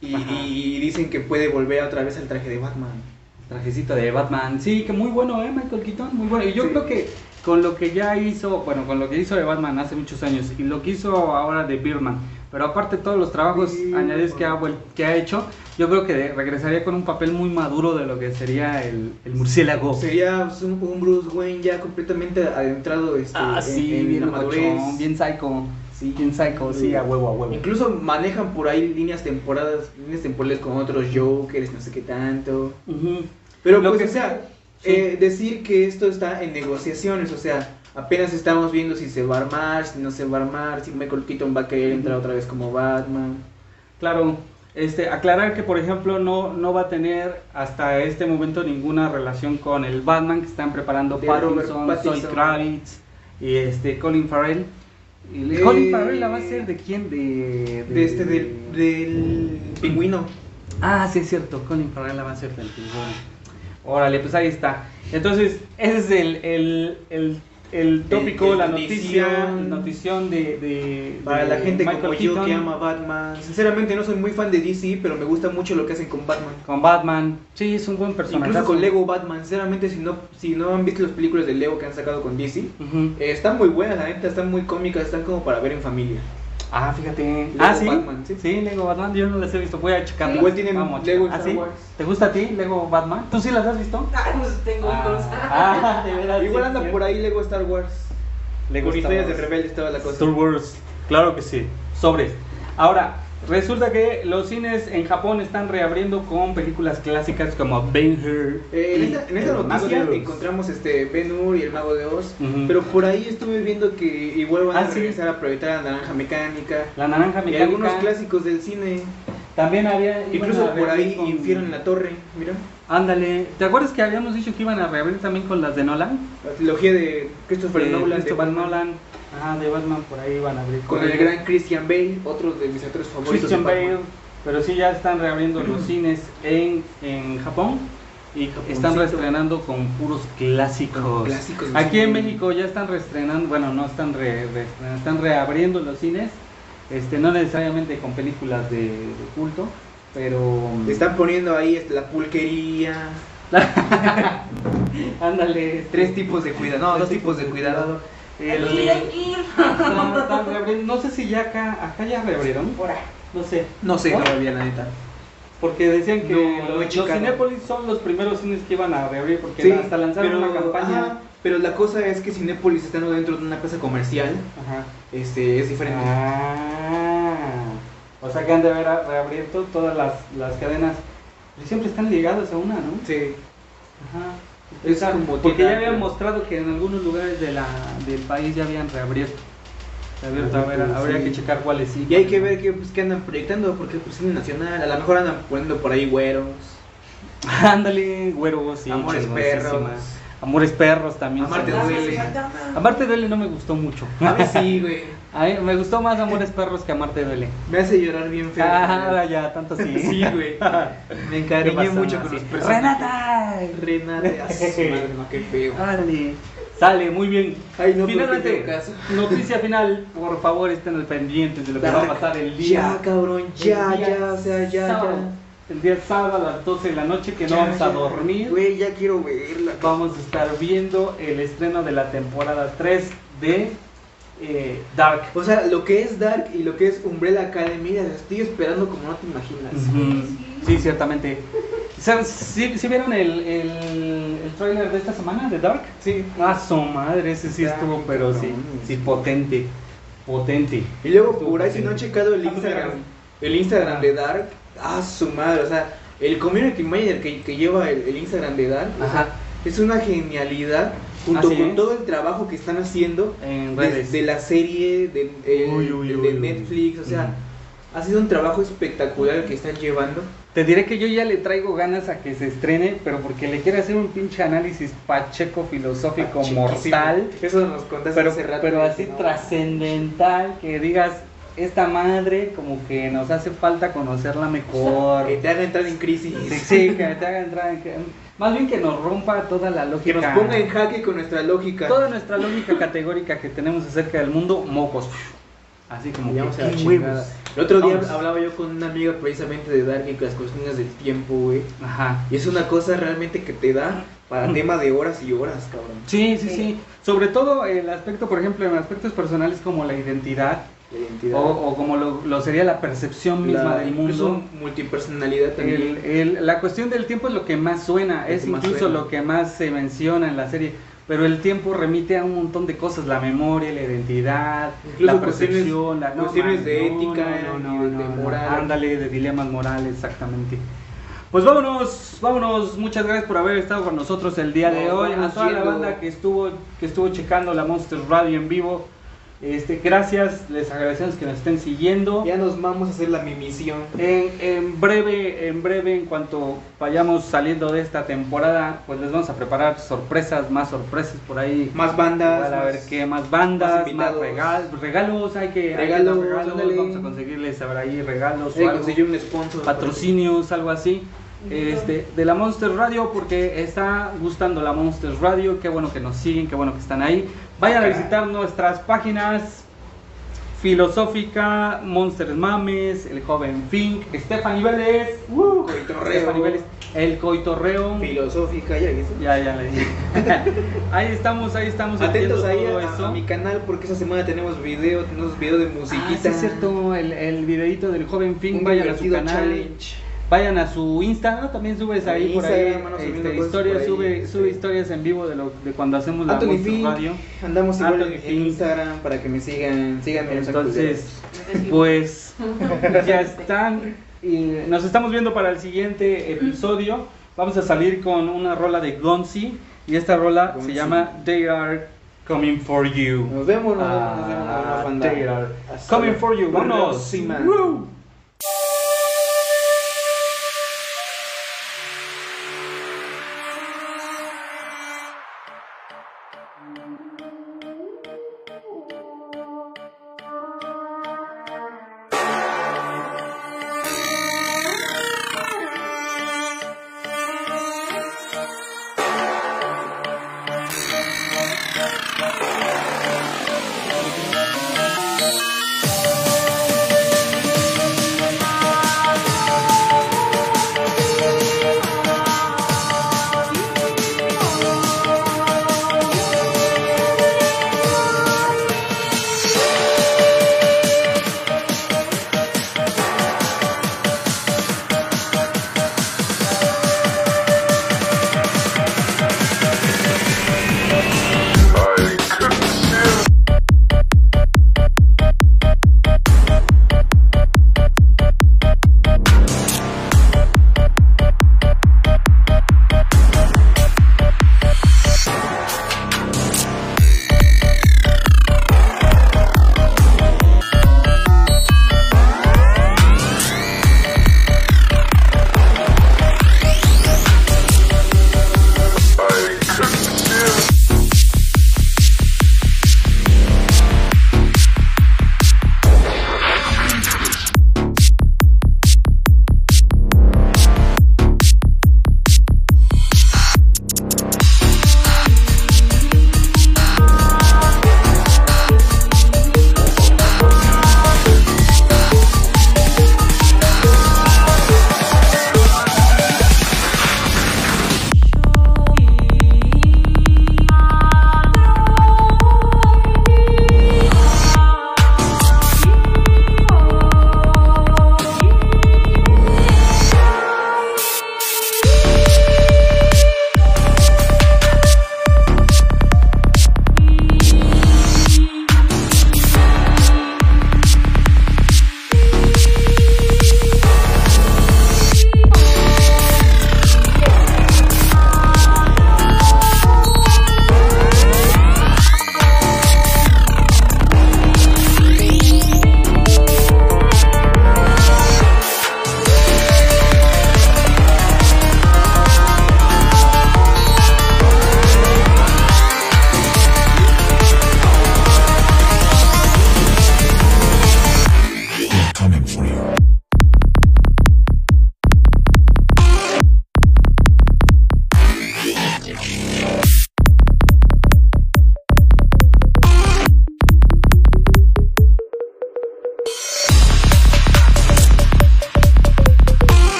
Y, dicen que puede volver otra vez al traje de Batman. Trajecito de Batman. Sí, que muy bueno, ¿eh? Michael Keaton, muy bueno. Y yo Sí. creo que con lo que ya hizo, bueno, con lo que hizo de Batman hace muchos años y lo que hizo ahora de Birdman, pero aparte todos los trabajos Birdman. añadidos que ha, que ha hecho, yo creo que de- regresaría con un papel muy maduro de lo que sería el, el murciélago. Sería pues, un, un Bruce Wayne ya completamente adentrado este, Ah, sí, en bien la madurez. locochón, bien psycho. Sí, bien psycho, sí, a huevo, a huevo. Incluso manejan por ahí líneas temporadas, líneas temporales con otros Jokers, no sé qué tanto. Pero Lo pues, que o sea, sí. eh, decir que esto está en negociaciones, o sea, apenas estamos viendo si se va a armar, si no se va a armar, si Michael Keaton va a querer entrar otra vez como Batman. Claro, este, aclarar que por ejemplo no, no va a tener hasta este momento ninguna relación con el Batman que están preparando Pattinson, Zoe Pattinson. Kravitz y este Colin Farrell. Eh, Colin Farrell la va a ser de quién? De, De este, del, del pingüino. Ah, sí es cierto, Colin Farrell la va a ser del pingüino. Órale, pues ahí está. Entonces, ese es el, el, el, el tópico, el la noticia, notición. notición de, de- Para de la gente Michael como yo que Keaton ama Batman. Sinceramente no soy muy fan de DC, pero me gusta mucho lo que hacen con Batman. Con Batman, sí, es un buen personaje. Incluso con Lego Batman. Sinceramente, si no, si no han visto las películas de Lego que han sacado con DC, Ujú. eh, están muy buenas, la neta, están muy cómicas, están como para ver en familia. Ah, fíjate. Lego ah, sí. Batman, sí. sí. Lego Batman. Yo no las he visto. Voy a checarlas. Igual tienen Vamos, Lego. Star ¿Ah, sí? ¿Te gusta a ti Lego Batman? ¿Tú sí las has visto? Ah, no tengo hijos. Ah, *laughs* de veras. Igual sí, anda por ahí Lego Star Wars. Lego con Star historias de Wars. rebeldes toda la cosa. Star Wars. Claro que sí. Sobres. Ahora, resulta que los cines en Japón están reabriendo con películas clásicas como Ben-Hur. Eh, en y esta, en esta Mago noticia de encontramos este Ben Hur y el Mago de Oz, pero por ahí estuve viendo que igual van Ah, a sí. regresar a proyectar la Naranja Mecánica La Naranja y Mecánica. algunos clásicos del cine, También había. incluso por ahí con- Infierno en la Torre, mira, Ándale. ¿Te acuerdas que habíamos dicho que iban a reabrir también con las de Nolan? la trilogía de Christopher de Nolan, de Christopher Batman, Nolan. Ajá, de Batman por ahí van a abrir. con el gran Christian Bale, otro de mis actores favoritos. Christian. Bale. Pero sí ya están reabriendo los *clears throat* cines en, en Japón y están reestrenando con puros clásicos. Con clásicos Aquí en. México ya están reestrenando, bueno, no están re- reestrenando, están reabriendo los cines. Este, no necesariamente con películas de, de culto, pero Le Están poniendo ahí este, la pulquería, *laughs* ándale, este, tres tipos de cuidado, no, dos tipos de cuidado. El- Aquí, aquí. *laughs* Están- están reabriendo. No sé si ya acá, acá ya reabrieron. No sé. No sé ¿No? todavía, la neta. Porque decían que No, los, los. Cinépolis son los primeros cines que iban a reabrir porque Sí, hasta lanzaron pero, una campaña. ajá, pero la cosa es que Cinépolis estando dentro de una plaza comercial, Ajá. este, es diferente. Ah, o sea que han de haber reabierto todas las, las cadenas. Siempre están ligadas a una, ¿no? Sí. Ajá. Es como porque ya habían mostrado que en algunos lugares de la, del país ya habían reabierto. Reabierto, a ver, Ah, habría que checar cuáles sí. Y hay que ver qué, pues, qué andan proyectando, porque pues cine nacional, a lo mejor andan poniendo por ahí güeros, *laughs* Ándale, güeros, sí. amores perros. Amores perros también. Amarte duele. Amarte duele no me gustó mucho. A mí sí, *laughs* güey. A mí me gustó más Amores perros que Amarte duele. Me hace llorar bien feo. Ah, ya, tanto sí. *laughs* Sí, güey. *laughs* Me ¿Qué encariñé mucho con los personajes. ¡Renata! Renata, a su madre, no, qué feo. Árale. Sale, muy bien. Ay, no, Finalmente, caso. noticia final, por favor estén al pendiente de lo que va a pasar el día. Ya, cabrón, ya, ya, o sea, ya, sábado. ya. El día sábado a las 12 de la noche que no Ya, vamos a dormir. Güey, ya quiero verla. Vamos a estar viendo el estreno de la temporada 3 de eh, Dark. O sea, lo que es Dark y lo que es Umbrella Academy, las estoy esperando como no te imaginas. Ujú. Sí, ciertamente. ¿Sabes? ¿Sí, sí vieron el, el, el trailer de esta semana de Dark? Sí. Ah, su madre, ese sí estuvo, pero sí, sí, potente. Potente. Y luego por ahí si no he checado el Instagram, el Instagram de Dark, ah su madre, o sea, el community manager que, que lleva el, el Instagram de Dark, o sea, Ajá. es una genialidad junto con todo el trabajo que están haciendo En de, redes. de la serie de, el- Uy, uy, de- uy, de uy. Netflix, o sea, ha sido un trabajo espectacular el que están llevando. Te diré que yo ya le traigo ganas a que se estrene, pero porque le quiero hacer un pinche análisis pacheco filosófico mortal, Eso nos contaste pero, hace rato. pero así ¿no? trascendental, que digas, esta madre como que nos hace falta conocerla mejor. Que te haga entrar en crisis. Sí, sí, que te haga entrar en... que- Más bien que nos rompa toda la Que lógica. nos ponga en jaque con nuestra lógica. Toda nuestra lógica categórica que tenemos acerca del mundo, mocos. Así como que, a la. El otro día Vamos. hablaba yo con una amiga precisamente de Dark y las cuestiones del tiempo, güey. Ajá. Y es una cosa realmente que te da para tema de horas y horas, cabrón. Sí, sí, sí. Sobre todo el aspecto, por ejemplo, en aspectos personales como la identidad La identidad. o, o como lo, lo sería la percepción misma la, del mundo. multipersonalidad también. El- el- la cuestión del tiempo es lo que más suena, Lo es incluso suena. lo que más se menciona en la serie. Pero el tiempo remite a un montón de cosas, la memoria, la identidad, Incluso la cuestiones- percepción, la, cuestiones de no, ética no, no, y no, de- no, de no. moral. Ándale, de dilemas morales, exactamente. Pues vámonos, vámonos, muchas gracias por haber estado con nosotros el día de hoy. A toda la banda que estuvo, que estuvo checando la Monster Radio en vivo. Este, gracias, les agradecemos que nos estén siguiendo. Ya nos vamos a hacer la mimisión. En, en breve, en breve, en cuanto vayamos saliendo de esta temporada, pues les vamos a preparar sorpresas, más sorpresas por ahí. Más bandas. Igual a ver más- qué más bandas, más más, regalos, regalos, hay que hay que Regalos, regalos, vamos a conseguirles ahora ahí regalos Hay o que algo, conseguir un sponsor. patrocinios, algo así. Este, de la Monster Radio porque está gustando la Monster Radio, qué bueno que nos siguen, qué bueno que están ahí. Vayan a visitar nuestras páginas Filosófica, Monsters Mames, El Joven Fink, Stephanie Vélez, ¡uh! Coitorreo. Stephanie Vélez, El Coitorreo. Filosófica, ya viste. Ya, ya le dije. *laughs* ahí estamos, ahí estamos. Atentos ahí todo a, eso. a mi canal porque esta semana tenemos video, tenemos video de musiquita. Ah, sí, es cierto, el, el videito del joven Fink, vayan a su canal, challenge. Vayan a su Insta, ¿no? También subes ahí por ahí, este, historias, por ahí, sube, este. sube historias en vivo de, lo, de cuando hacemos la Anthony Monster Fink, Radio. andamos igual Anthony en, Fink. Instagram para que me sigan, síganme Entonces, pues *laughs* ya están. Y nos estamos viendo para el siguiente episodio. Vamos a salir con una rola de Gonzi. Y esta rola se llama They Are Coming for You. Nos vemos, nos vemos, nos vemos, nos Ah, vemos, banda. they are Hasta coming for you. Vámonos.